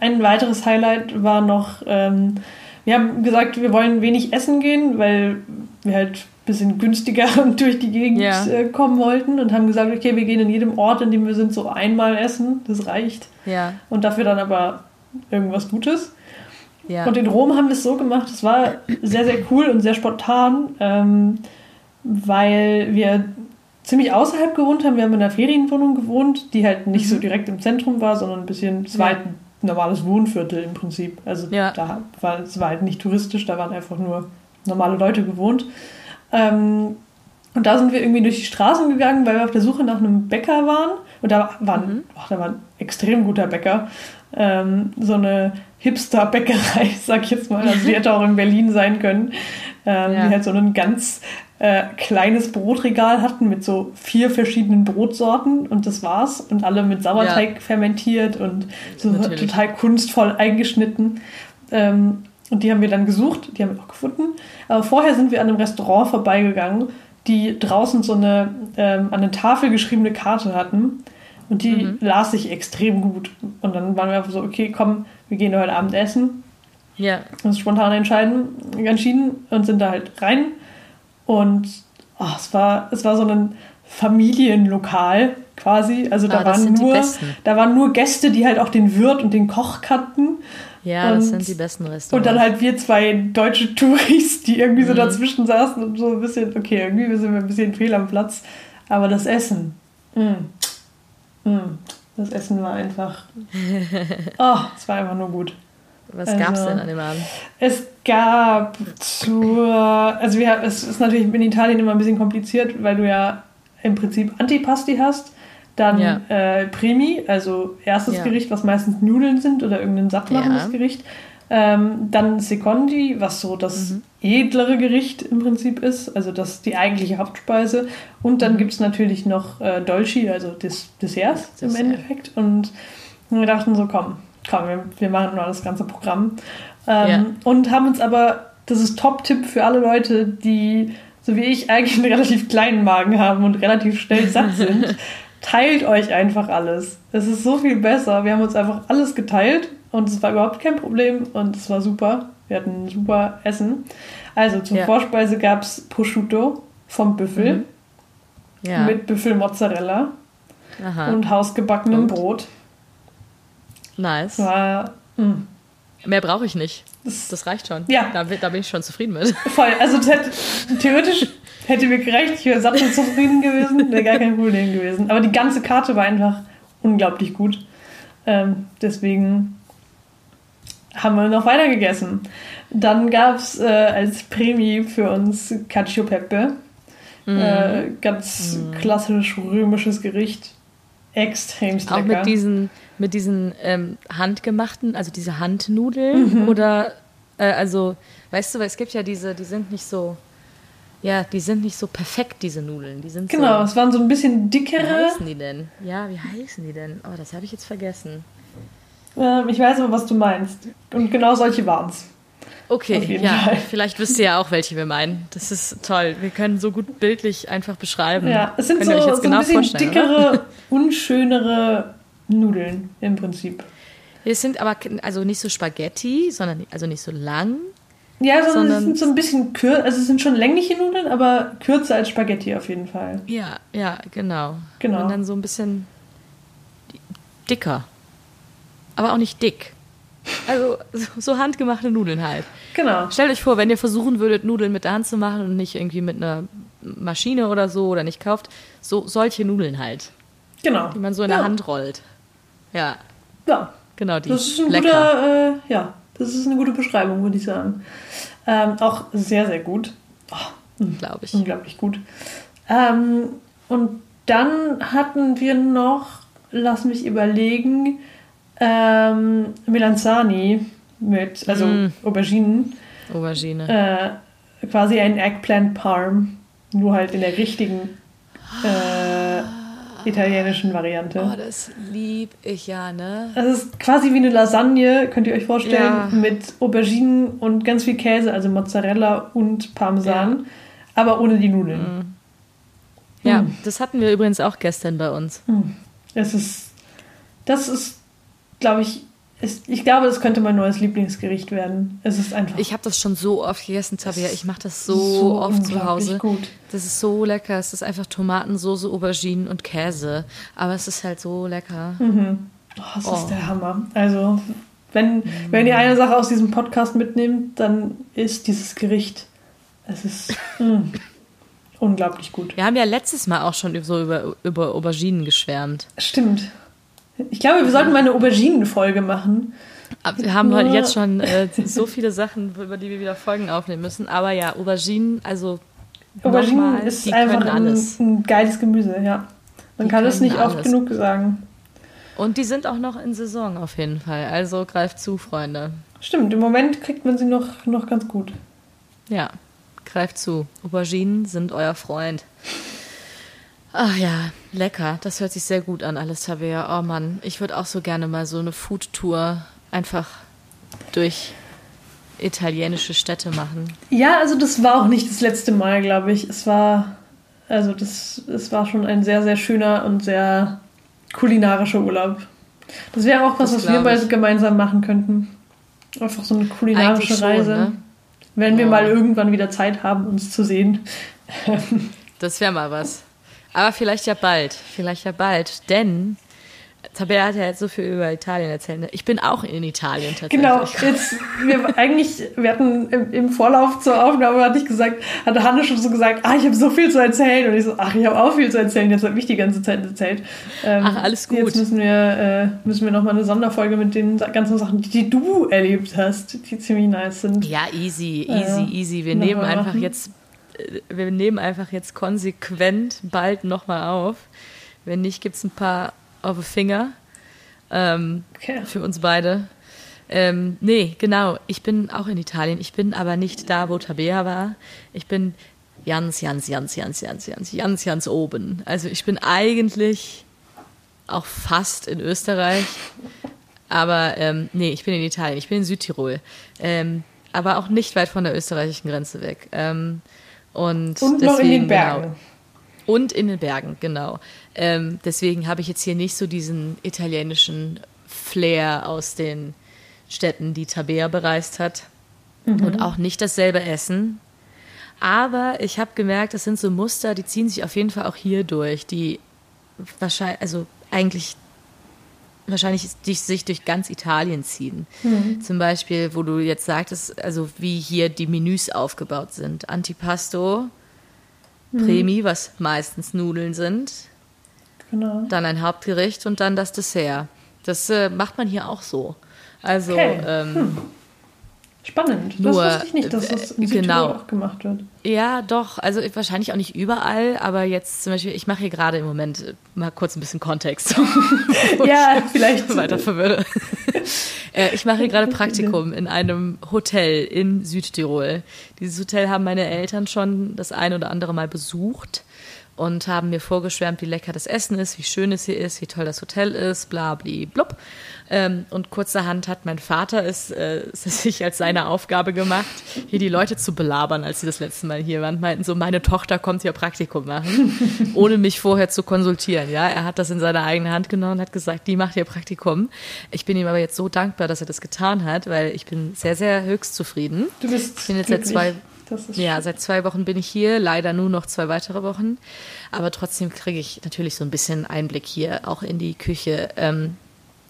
Ein weiteres Highlight war noch, ähm, wir haben gesagt, wir wollen wenig essen gehen, weil wir halt bisschen günstiger durch die Gegend ja. Äh, kommen wollten und haben gesagt, okay, wir gehen in jedem Ort, in dem wir sind, so einmal essen, das reicht. Ja. Und dafür dann aber irgendwas Gutes. Ja. Und in Rom haben wir es so gemacht, es war sehr, sehr cool und sehr spontan, ähm, weil wir ziemlich außerhalb gewohnt haben. Wir haben in einer Ferienwohnung gewohnt, die halt nicht mhm. so direkt im Zentrum war, sondern ein bisschen, es war halt ein normales Wohnviertel im Prinzip. Also da war es war halt nicht touristisch, da waren einfach nur normale Leute gewohnt. Ähm, und da sind wir irgendwie durch die Straßen gegangen, weil wir auf der Suche nach einem Bäcker waren. Und da war, mhm. oh, da war ein extrem guter Bäcker. Ähm, so eine Hipster-Bäckerei, sag ich jetzt mal. Also die hätte auch in Berlin sein können. Ähm, ja. Die halt so ein ganz äh, kleines Brotregal hatten mit so vier verschiedenen Brotsorten und das war's. Und alle mit Sauerteig ja. fermentiert und so Natürlich. total kunstvoll eingeschnitten. Ähm, und die haben wir dann gesucht, die haben wir auch gefunden. Aber vorher sind wir an einem Restaurant vorbeigegangen, die draußen so eine ähm, an der Tafel geschriebene Karte hatten. Und die mhm. las sich extrem gut. Und dann waren wir einfach so, okay, komm, wir gehen heute Abend essen. Ja. Uns spontan entscheiden, entschieden und sind da halt rein. Und oh, es, war, es war so ein Familienlokal quasi. Also da, ah, waren nur, da waren nur Gäste, die halt auch den Wirt und den Koch kannten. Ja, und, das sind die besten Restaurants. Und dann halt wir zwei deutsche Touris, die irgendwie so mhm. dazwischen saßen und so ein bisschen, okay, irgendwie sind wir ein bisschen fehl am Platz. Aber das Essen, mm, mm, das Essen war einfach, oh, es war einfach nur gut. Was also, gab es denn an dem Abend? Es gab zur, also wir, es ist natürlich in Italien immer ein bisschen kompliziert, weil du ja im Prinzip Antipasti hast dann ja. äh, Primi, also erstes ja. Gericht, was meistens Nudeln sind oder irgendein sattmachendes ja. Gericht. Ähm, dann Secondi, was so das mhm. edlere Gericht im Prinzip ist, also das die eigentliche Hauptspeise. Und dann mhm. gibt es natürlich noch äh, Dolci, also des Desserts das im Endeffekt. Und wir dachten so, komm, komm, wir, wir machen nur das ganze Programm. Ähm, und haben uns aber, das ist Top-Tipp für alle Leute, die so wie ich eigentlich einen relativ kleinen Magen haben und relativ schnell satt sind. teilt euch einfach alles. Es ist so viel besser. Wir haben uns einfach alles geteilt und es war überhaupt kein Problem und es war super. Wir hatten super Essen. Also zur ja. Vorspeise gab es Prosciutto vom Büffel mhm. ja. mit Büffelmozzarella Aha. und hausgebackenem und? Brot. Nice. War, hm. Mehr brauche ich nicht. Das, das, reicht schon. Ja. Da, da, bin ich schon zufrieden mit. Voll. Also theoretisch Hätte mir gereicht, ich wäre satt und zufrieden gewesen, wäre gar kein Problem gewesen. Aber die ganze Karte war einfach unglaublich gut. Ähm, deswegen haben wir noch weiter gegessen. Dann gab es äh, als Prämie für uns Cacio Pepe. Mm. Äh, ganz mm. klassisch römisches Gericht. Extremst lecker. Auch mit diesen, mit diesen ähm, handgemachten, also diese Handnudeln mhm. oder äh, also, weißt du, es gibt ja diese, die sind nicht so ja, die sind nicht so perfekt, diese Nudeln. Die sind genau, so, es waren so ein bisschen dickere. Wie heißen die denn? Ja, wie heißen die denn? Oh, das habe ich jetzt vergessen. Ähm, ich weiß aber, was du meinst. Und genau solche waren es. Okay, ja, Fall. vielleicht wisst ihr ja auch, welche wir meinen. Das ist toll. Wir können so gut bildlich einfach beschreiben. Ja, es sind so, so genau ein bisschen dickere, oder? unschönere Nudeln im Prinzip. Es sind aber also nicht so Spaghetti, sondern also nicht so lang, ja, sondern, sondern sind so ein bisschen kürzer, also es sind schon längliche Nudeln, aber kürzer als Spaghetti auf jeden Fall. Ja, ja, genau. Genau. Und dann so ein bisschen dicker. Aber auch nicht dick. Also so handgemachte Nudeln halt. Genau. Stellt euch vor, wenn ihr versuchen würdet, Nudeln mit der Hand zu machen und nicht irgendwie mit einer Maschine oder so oder nicht kauft, so solche Nudeln halt. Genau. Die man so in ja. der Hand rollt. Ja. Ja. Genau, die. Das ist ein Lecker. guter, äh, ja, das ist eine gute Beschreibung, würde ich sagen. Ähm, auch sehr, sehr gut. Oh, Glaube ich. Unglaublich gut. Ähm, und dann hatten wir noch, lass mich überlegen, ähm, Melanzani mit, also mm. Auberginen. Aubergine. Äh, quasi ein Eggplant Parm, nur halt in der richtigen äh, italienischen Variante. Oh, das lieb ich ja, ne? Das ist quasi wie eine Lasagne, könnt ihr euch vorstellen, ja. mit Auberginen und ganz viel Käse, also Mozzarella und Parmesan, ja. aber ohne die Nudeln. Mhm. Ja, mhm. das hatten wir übrigens auch gestern bei uns. Mhm. Es ist, das ist, glaube ich, ich glaube, das könnte mein neues Lieblingsgericht werden. Es ist einfach. Ich habe das schon so oft gegessen, Tabea. Ich mache das so, so oft zu Hause. Gut. Das ist so lecker. Es ist einfach Tomatensoße, Auberginen und Käse. Aber es ist halt so lecker. Mhm. Oh, das oh. ist der Hammer. Also, wenn, wenn ihr eine Sache aus diesem Podcast mitnehmt, dann ist dieses Gericht. Es ist mh, unglaublich gut. Wir haben ja letztes Mal auch schon so über, über Auberginen geschwärmt. Stimmt. Ich glaube, wir sollten mal eine Auberginen-Folge machen. Aber wir haben halt jetzt schon äh, so viele Sachen, über die wir wieder Folgen aufnehmen müssen. Aber ja, Auberginen, also. Auberginen nochmal, ist einfach ein, ein, geiles Gemüse, ja. Man die kann es nicht alles. oft genug sagen. Und die sind auch noch in Saison auf jeden Fall. Also greift zu, Freunde. Stimmt, im Moment kriegt man sie noch, noch ganz gut. Ja, greift zu. Auberginen sind euer Freund. Ach ja, lecker. Das hört sich sehr gut an, alles Tabea. Oh Mann, ich würde auch so gerne mal so eine Foodtour einfach durch italienische Städte machen. Ja, also das war auch nicht das letzte Mal, glaube ich. Es war, also das, es war schon ein sehr, sehr schöner und sehr kulinarischer Urlaub. Das wäre auch was, das was wir beide gemeinsam machen könnten. Einfach so eine kulinarische schon, Reise. Ne? Wenn wir mal irgendwann wieder Zeit haben, uns zu sehen. das wäre mal was. Aber vielleicht ja bald. Vielleicht ja bald. Denn Tabea hat ja jetzt so viel über Italien erzählt. Ne? Ich bin auch in Italien tatsächlich. Genau, jetzt, wir eigentlich, wir hatten im, im, Vorlauf zur Aufnahme, hatte ich gesagt, hatte Hanne schon so gesagt, ah, ich habe so viel zu erzählen. Und ich so, ach, ich habe auch viel zu erzählen, jetzt habe ich die ganze Zeit erzählt. Ähm, ach, alles gut. Jetzt müssen wir, äh, müssen wir nochmal eine Sonderfolge mit den ganzen Sachen, die, du erlebt hast, die ziemlich nice sind. Ja, easy, easy, äh, easy. Wir nehmen einfach machen. jetzt wir nehmen einfach jetzt konsequent bald nochmal auf. Wenn nicht, gibt es ein paar auf den Finger ähm, okay. für uns beide. Ähm, nee, genau. Ich bin auch in Italien. Ich bin aber nicht da, wo Tabea war. Ich bin ganz, ganz, ganz, ganz, ganz, ganz, ganz, ganz oben. Also ich bin eigentlich auch fast in Österreich. Aber ähm, nee, ich bin in Italien. Ich bin in Südtirol. Ähm, aber auch nicht weit von der österreichischen Grenze weg. Ähm, und, und deswegen, noch in den Bergen. Genau, und in den Bergen, genau. Ähm, deswegen habe ich jetzt hier nicht so diesen italienischen Flair aus den Städten, die Tabea bereist hat. Mhm. Und auch nicht dasselbe Essen. Aber ich habe gemerkt, das sind so Muster, die ziehen sich auf jeden Fall auch hier durch, die wahrscheinlich, also eigentlich wahrscheinlich sich durch ganz Italien ziehen. Mhm. Zum Beispiel, wo du jetzt sagtest, also wie hier die Menüs aufgebaut sind. Antipasto, mhm. Premi, was meistens Nudeln sind. Genau. Dann ein Hauptgericht und dann das Dessert. Das äh, macht man hier auch so. Also okay. ähm, hm. Spannend. Nur, das wusste ich nicht, dass das in genau. auch gemacht wird. Ja, doch. Also wahrscheinlich auch nicht überall, aber jetzt zum Beispiel, ich mache hier gerade im Moment äh, mal kurz ein bisschen Kontext. ja, vielleicht. Weiter verwirre. Äh, ich mache hier gerade Praktikum in einem Hotel in Südtirol. Dieses Hotel haben meine Eltern schon das ein oder andere Mal besucht und haben mir vorgeschwärmt, wie lecker das Essen ist, wie schön es hier ist, wie toll das Hotel ist, bla bli blub. Ähm, und kurzerhand hat mein Vater es äh, sich als seine Aufgabe gemacht, hier die Leute zu belabern, als sie das letzte Mal hier waren. Meinten so, meine Tochter kommt hier Praktikum machen, ohne mich vorher zu konsultieren. Ja, er hat das in seine eigene Hand genommen und hat gesagt, die macht hier Praktikum. Ich bin ihm aber jetzt so dankbar, dass er das getan hat, weil ich bin sehr, sehr höchst zufrieden. Du bist ich bin jetzt seit zwei ja, seit zwei Wochen bin ich hier, leider nur noch zwei weitere Wochen. Aber trotzdem kriege ich natürlich so ein bisschen Einblick hier auch in die Küche. Ähm,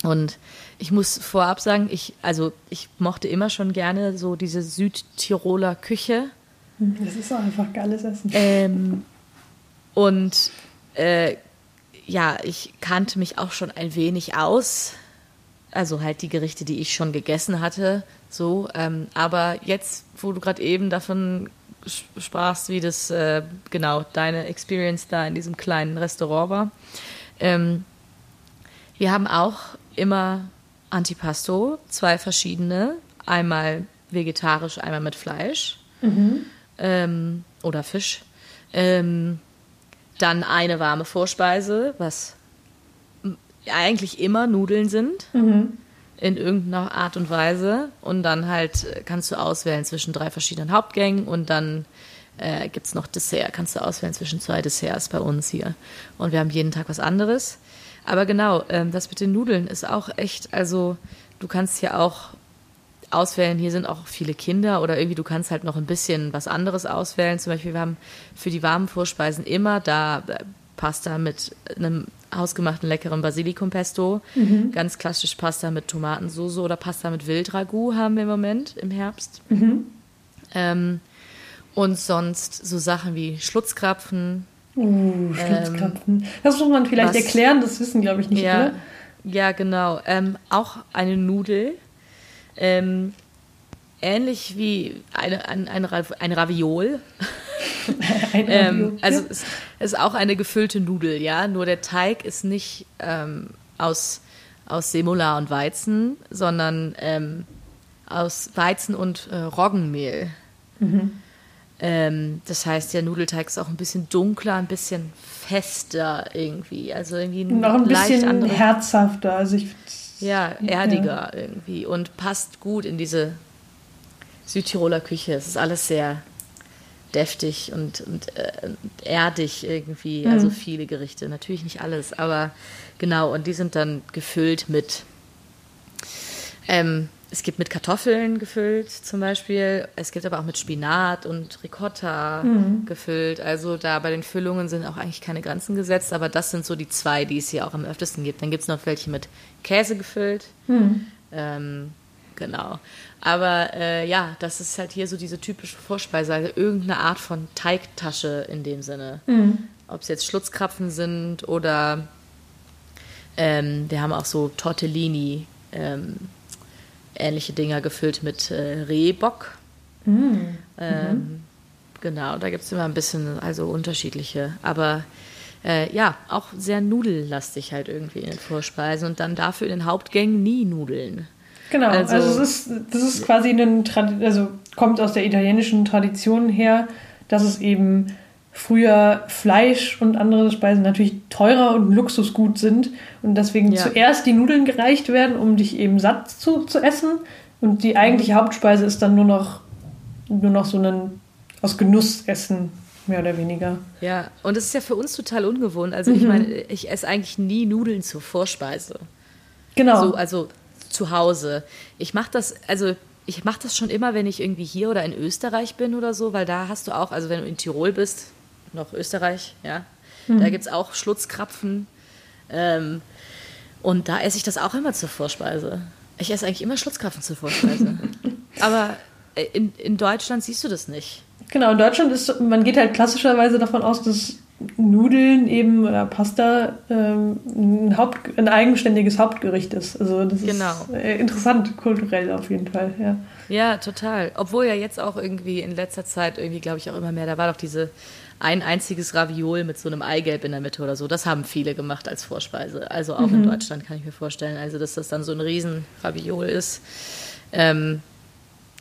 und ich muss vorab sagen, ich, also ich mochte immer schon gerne so diese Südtiroler Küche. Das ist auch einfach geiles Essen. Ähm, und äh, ja, ich kannte mich auch schon ein wenig aus also halt die Gerichte, die ich schon gegessen hatte, so. Ähm, aber jetzt, wo du gerade eben davon sprachst, wie das äh, genau deine Experience da in diesem kleinen Restaurant war. Ähm, wir haben auch immer Antipasto, zwei verschiedene, einmal vegetarisch, einmal mit Fleisch mhm. ähm, oder Fisch. Ähm, dann eine warme Vorspeise, was eigentlich immer Nudeln sind. Mhm in irgendeiner Art und Weise. Und dann halt äh, kannst du auswählen zwischen drei verschiedenen Hauptgängen und dann äh, gibt es noch Dessert. Kannst du auswählen zwischen zwei Desserts bei uns hier. Und wir haben jeden Tag was anderes. Aber genau, ähm, das mit den Nudeln ist auch echt, also du kannst hier auch auswählen, hier sind auch viele Kinder oder irgendwie du kannst halt noch ein bisschen was anderes auswählen. Zum Beispiel, wir haben für die warmen Vorspeisen immer da äh, Pasta mit einem hausgemachten leckeren Basilikumpesto. Mhm. Ganz klassisch Pasta mit Tomatensauce oder Pasta mit Wildragout haben wir im Moment im Herbst. Mhm. Ähm, und sonst so Sachen wie Schlutzkrapfen. Uh, Schlutzkrapfen. Ähm, das muss man vielleicht was, erklären, das wissen, glaube ich, nicht ja, alle. Ja, genau. Ähm, auch eine Nudel. Ähm, ähnlich wie eine, ein, ein, ein Raviol. ähm, also es ist auch eine gefüllte Nudel, ja. Nur der Teig ist nicht ähm, aus, aus Semola und Weizen, sondern ähm, aus Weizen und äh, Roggenmehl. Mhm. Ähm, das heißt, der Nudelteig ist auch ein bisschen dunkler, ein bisschen fester irgendwie. Also irgendwie noch ein bisschen andere, herzhafter. Also ich, ja, erdiger ja. irgendwie und passt gut in diese Südtiroler Küche. Es ist alles sehr deftig und, und äh, erdig irgendwie. Mhm. Also viele Gerichte. Natürlich nicht alles, aber genau. Und die sind dann gefüllt mit. Ähm, es gibt mit Kartoffeln gefüllt zum Beispiel. Es gibt aber auch mit Spinat und Ricotta mhm. gefüllt. Also da bei den Füllungen sind auch eigentlich keine Grenzen gesetzt, aber das sind so die zwei, die es hier auch am öftesten gibt. Dann gibt es noch welche mit Käse gefüllt. Mhm. Ähm, genau. Aber äh, ja, das ist halt hier so diese typische Vorspeise, also irgendeine Art von Teigtasche in dem Sinne. Mhm. Ob es jetzt Schlutzkrapfen sind oder ähm, wir haben auch so Tortellini, ähm, ähnliche Dinger gefüllt mit äh, Rehbock. Mhm. Ähm, mhm. Genau, da gibt es immer ein bisschen, also unterschiedliche. Aber äh, ja, auch sehr nudellastig halt irgendwie in den Vorspeisen und dann dafür in den Hauptgängen nie Nudeln. Genau, also, also es ist, das ist quasi ein, also kommt aus der italienischen Tradition her, dass es eben früher Fleisch und andere Speisen natürlich teurer und Luxusgut sind und deswegen ja. zuerst die Nudeln gereicht werden, um dich eben satt zu, zu essen und die eigentliche Hauptspeise ist dann nur noch, nur noch so ein aus Genuss essen, mehr oder weniger. Ja, und das ist ja für uns total ungewohnt. Also ich mhm. meine, ich esse eigentlich nie Nudeln zur Vorspeise. Genau. So, also zu Hause. Ich mache das, also ich mache das schon immer, wenn ich irgendwie hier oder in Österreich bin oder so, weil da hast du auch, also wenn du in Tirol bist, noch Österreich, ja, mhm. da gibt es auch Schlutzkrapfen. Ähm, und da esse ich das auch immer zur Vorspeise. Ich esse eigentlich immer Schlutzkrapfen zur Vorspeise. Aber äh, in, in Deutschland siehst du das nicht. Genau, in Deutschland ist, man geht halt klassischerweise davon aus, dass Nudeln eben oder Pasta ähm, ein, Haupt, ein eigenständiges Hauptgericht ist. Also das genau. ist äh, interessant kulturell auf jeden Fall, ja. Ja, total. Obwohl ja jetzt auch irgendwie in letzter Zeit irgendwie, glaube ich, auch immer mehr, da war doch diese ein einziges Raviol mit so einem Eigelb in der Mitte oder so. Das haben viele gemacht als Vorspeise. Also auch mhm. in Deutschland kann ich mir vorstellen. Also, dass das dann so ein riesen Raviol ist. Ähm,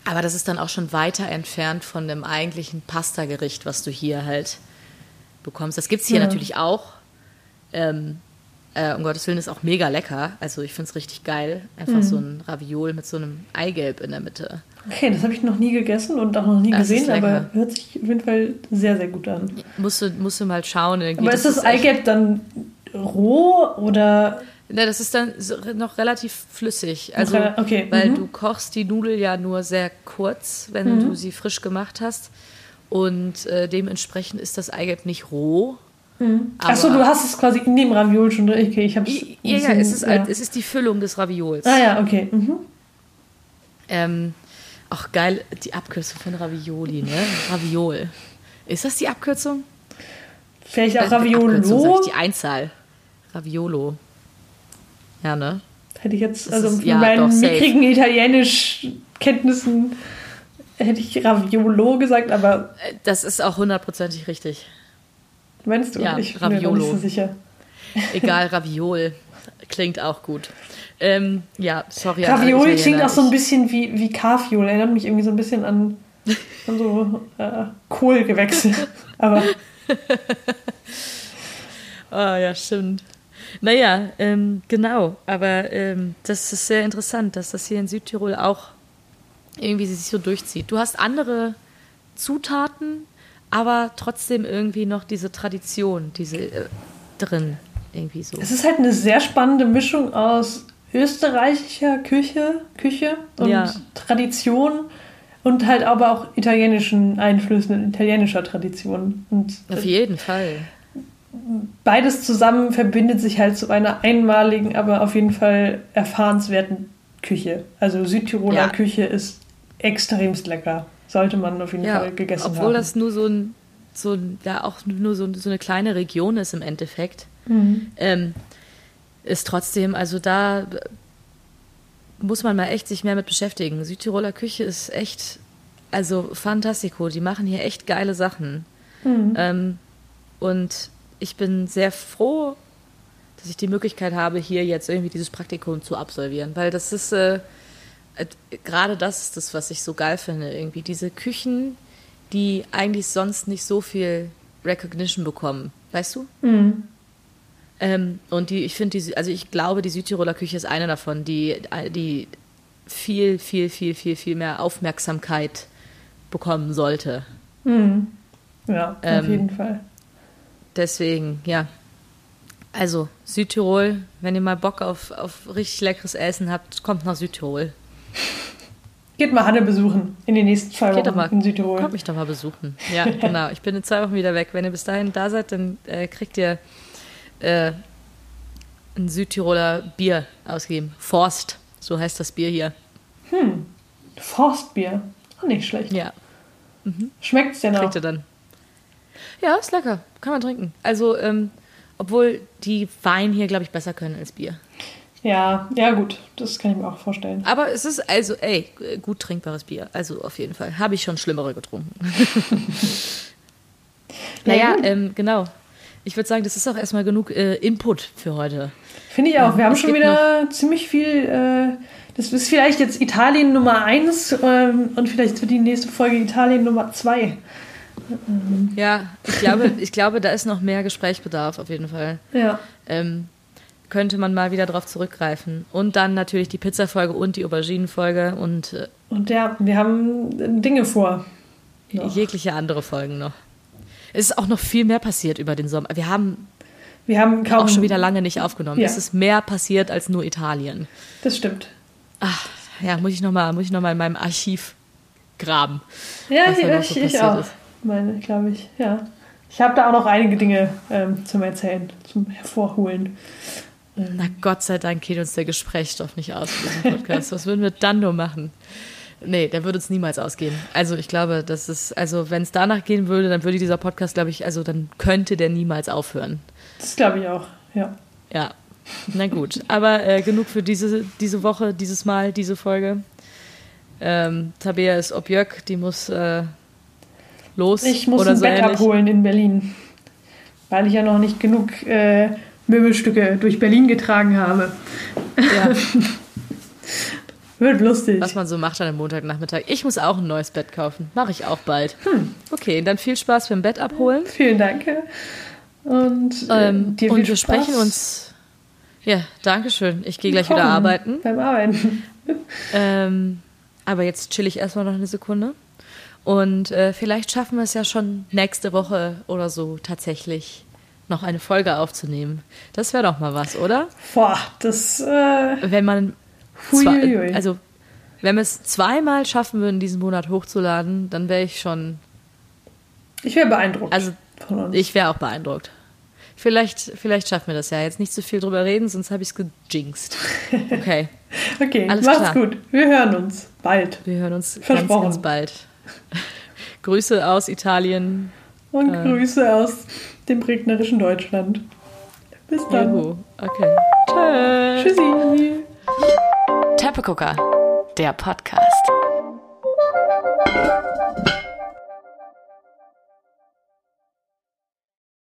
aber das ist dann auch schon weiter entfernt von dem eigentlichen Pasta-Gericht, was du hier halt bekommst. Das gibt es hier ja. natürlich auch. Ähm, äh, um Gottes Willen ist auch mega lecker. Also ich finde es richtig geil. Einfach mhm. so ein Raviol mit so einem Eigelb in der Mitte. Okay, das habe ich noch nie gegessen und auch noch nie das gesehen, aber hört sich auf jeden Fall sehr, sehr gut an. Musst du, musst du mal schauen. Irgendwie. Aber ist das, das Eigelb dann roh oder Ne, das ist dann noch relativ flüssig. Also, okay. weil mhm. du kochst die Nudel ja nur sehr kurz, wenn mhm. du sie frisch gemacht hast. Und äh, dementsprechend ist das Eigelb nicht roh. Mhm. Achso, du hast es quasi in dem Raviol schon drin. Okay, ich hab's ja, ja, es ist, ja. Es ist die Füllung des Raviols. Ah ja, okay. Mhm. Ähm, auch geil, die Abkürzung von Ravioli, ne? Raviol. Ist das die Abkürzung? Vielleicht auch äh, Raviolo? Sag ich, die Einzahl. Raviolo. Ja, ne? Hätte ich jetzt, also mit ja, meinen mickrigen Italienisch-Kenntnissen hätte ich Raviolo gesagt, aber. Das ist auch hundertprozentig richtig. Meinst du? Ja, ich Raviolo. bin mir nicht so sicher. Egal, Raviol. Klingt auch gut. Ähm, ja, sorry. Raviol klingt auch so ein bisschen wie, wie Carfiol. Erinnert mich irgendwie so ein bisschen an, an so äh, Kohlgewächse. Aber. oh ja, stimmt. Naja, ähm, genau. Aber ähm, das ist sehr interessant, dass das hier in Südtirol auch irgendwie sich so durchzieht. Du hast andere Zutaten, aber trotzdem irgendwie noch diese Tradition, diese äh, drin irgendwie so. Es ist halt eine sehr spannende Mischung aus österreichischer Küche, Küche und ja. Tradition und halt aber auch italienischen Einflüssen, italienischer Tradition. Und Auf jeden Fall. Beides zusammen verbindet sich halt zu einer einmaligen, aber auf jeden Fall erfahrenswerten Küche. Also Südtiroler ja. Küche ist extremst lecker. Sollte man auf jeden ja, Fall gegessen obwohl haben. Obwohl das nur so ein, so ein, ja auch nur so, so eine kleine Region ist im Endeffekt, mhm. ähm, ist trotzdem, also da muss man mal echt sich mehr mit beschäftigen. Südtiroler Küche ist echt, also fantastico. Die machen hier echt geile Sachen. Mhm. Ähm, und ich bin sehr froh, dass ich die Möglichkeit habe, hier jetzt irgendwie dieses Praktikum zu absolvieren, weil das ist äh, gerade das ist das, was ich so geil finde, irgendwie diese Küchen, die eigentlich sonst nicht so viel Recognition bekommen, weißt du? Mhm. Ähm, und die, ich finde, die, also ich glaube, die Südtiroler Küche ist eine davon, die, die viel, viel, viel, viel, viel mehr Aufmerksamkeit bekommen sollte. Mhm. Ja, ähm, auf jeden Fall. Deswegen, ja. Also, Südtirol, wenn ihr mal Bock auf, auf richtig leckeres Essen habt, kommt nach Südtirol. Geht mal Hanne besuchen in den nächsten zwei Wochen Geht doch mal, in Südtirol. Kommt mich doch mal besuchen. Ja, genau. Ich bin in zwei Wochen wieder weg. Wenn ihr bis dahin da seid, dann äh, kriegt ihr äh, ein Südtiroler Bier ausgegeben. Forst, so heißt das Bier hier. Hm, Forstbier. Auch nicht schlecht. Ja. Mhm. Schmeckt es denn auch? Kriegt ihr dann. Ja, ist lecker. Kann man trinken. Also, ähm, obwohl die Wein hier, glaube ich, besser können als Bier. Ja, ja gut, das kann ich mir auch vorstellen. Aber es ist also, ey, gut trinkbares Bier. Also auf jeden Fall. Habe ich schon schlimmere getrunken. naja, ähm, genau. Ich würde sagen, das ist auch erstmal genug äh, Input für heute. Finde ich auch. Ähm, Wir haben schon wieder ziemlich viel. Äh, das ist vielleicht jetzt Italien Nummer 1 ähm, und vielleicht wird die nächste Folge Italien Nummer 2. Ja, ich glaube, ich glaube, da ist noch mehr Gesprächsbedarf auf jeden Fall. Ja. Ähm, könnte man mal wieder darauf zurückgreifen. Und dann natürlich die Pizza-Folge und die Auberginen-Folge und. Äh, und ja, wir haben Dinge vor. Noch. Jegliche andere Folgen noch. Es ist auch noch viel mehr passiert über den Sommer. Wir haben, wir haben kaum, auch schon wieder lange nicht aufgenommen. Ja. Es ist mehr passiert als nur Italien. Das stimmt. Ach, ja, muss ich nochmal noch, in meinem Archiv graben. Ja, ich, so ich auch. Ist. Meine, glaube ich, ja. Ich habe da auch noch einige Dinge ähm, zum Erzählen, zum Hervorholen. Na Gott sei Dank geht uns der Gesprächsstoff nicht aus für diesen Podcast. Was würden wir dann nur machen? Nee, der würde uns niemals ausgehen. Also ich glaube, das ist, also wenn es danach gehen würde, dann würde dieser Podcast, glaube ich, also dann könnte der niemals aufhören. Das glaube ich auch, ja. Ja, na gut. Aber äh, genug für diese, diese Woche, dieses Mal, diese Folge. Ähm, Tabea ist Objök, die muss äh, los. Ich muss oder ein so Bett ähnlich. abholen in Berlin, weil ich ja noch nicht genug äh, Möbelstücke durch Berlin getragen habe. Ja. Wird lustig. Was man so macht an einem Montagnachmittag. Ich muss auch ein neues Bett kaufen. Mache ich auch bald. Hm. Okay, dann viel Spaß beim Bett abholen. Vielen Dank. Und, äh, ähm, dir und wir Spaß. sprechen uns. Ja, danke schön. Ich gehe gleich wieder arbeiten. Beim Arbeiten. Ähm, aber jetzt chill ich erstmal noch eine Sekunde. Und äh, vielleicht schaffen wir es ja schon nächste Woche oder so tatsächlich noch eine Folge aufzunehmen. Das wäre doch mal was, oder? Boah, das. Äh, wenn man. Zwei, also, wenn wir es zweimal schaffen würden, diesen Monat hochzuladen, dann wäre ich schon. Ich wäre beeindruckt. Also, ich wäre auch beeindruckt. Vielleicht, vielleicht schaffen wir das ja. Jetzt nicht zu so viel drüber reden, sonst habe ich es gejinxt. Okay. okay, Alles macht's klar. gut. Wir hören uns bald. Wir hören uns ganz, ganz bald. Grüße aus Italien. Und äh, Grüße aus dem regnerischen Deutschland. Bis dann. Juhu. Okay. Tschö. Tschüssi. Teppegucker, der Podcast.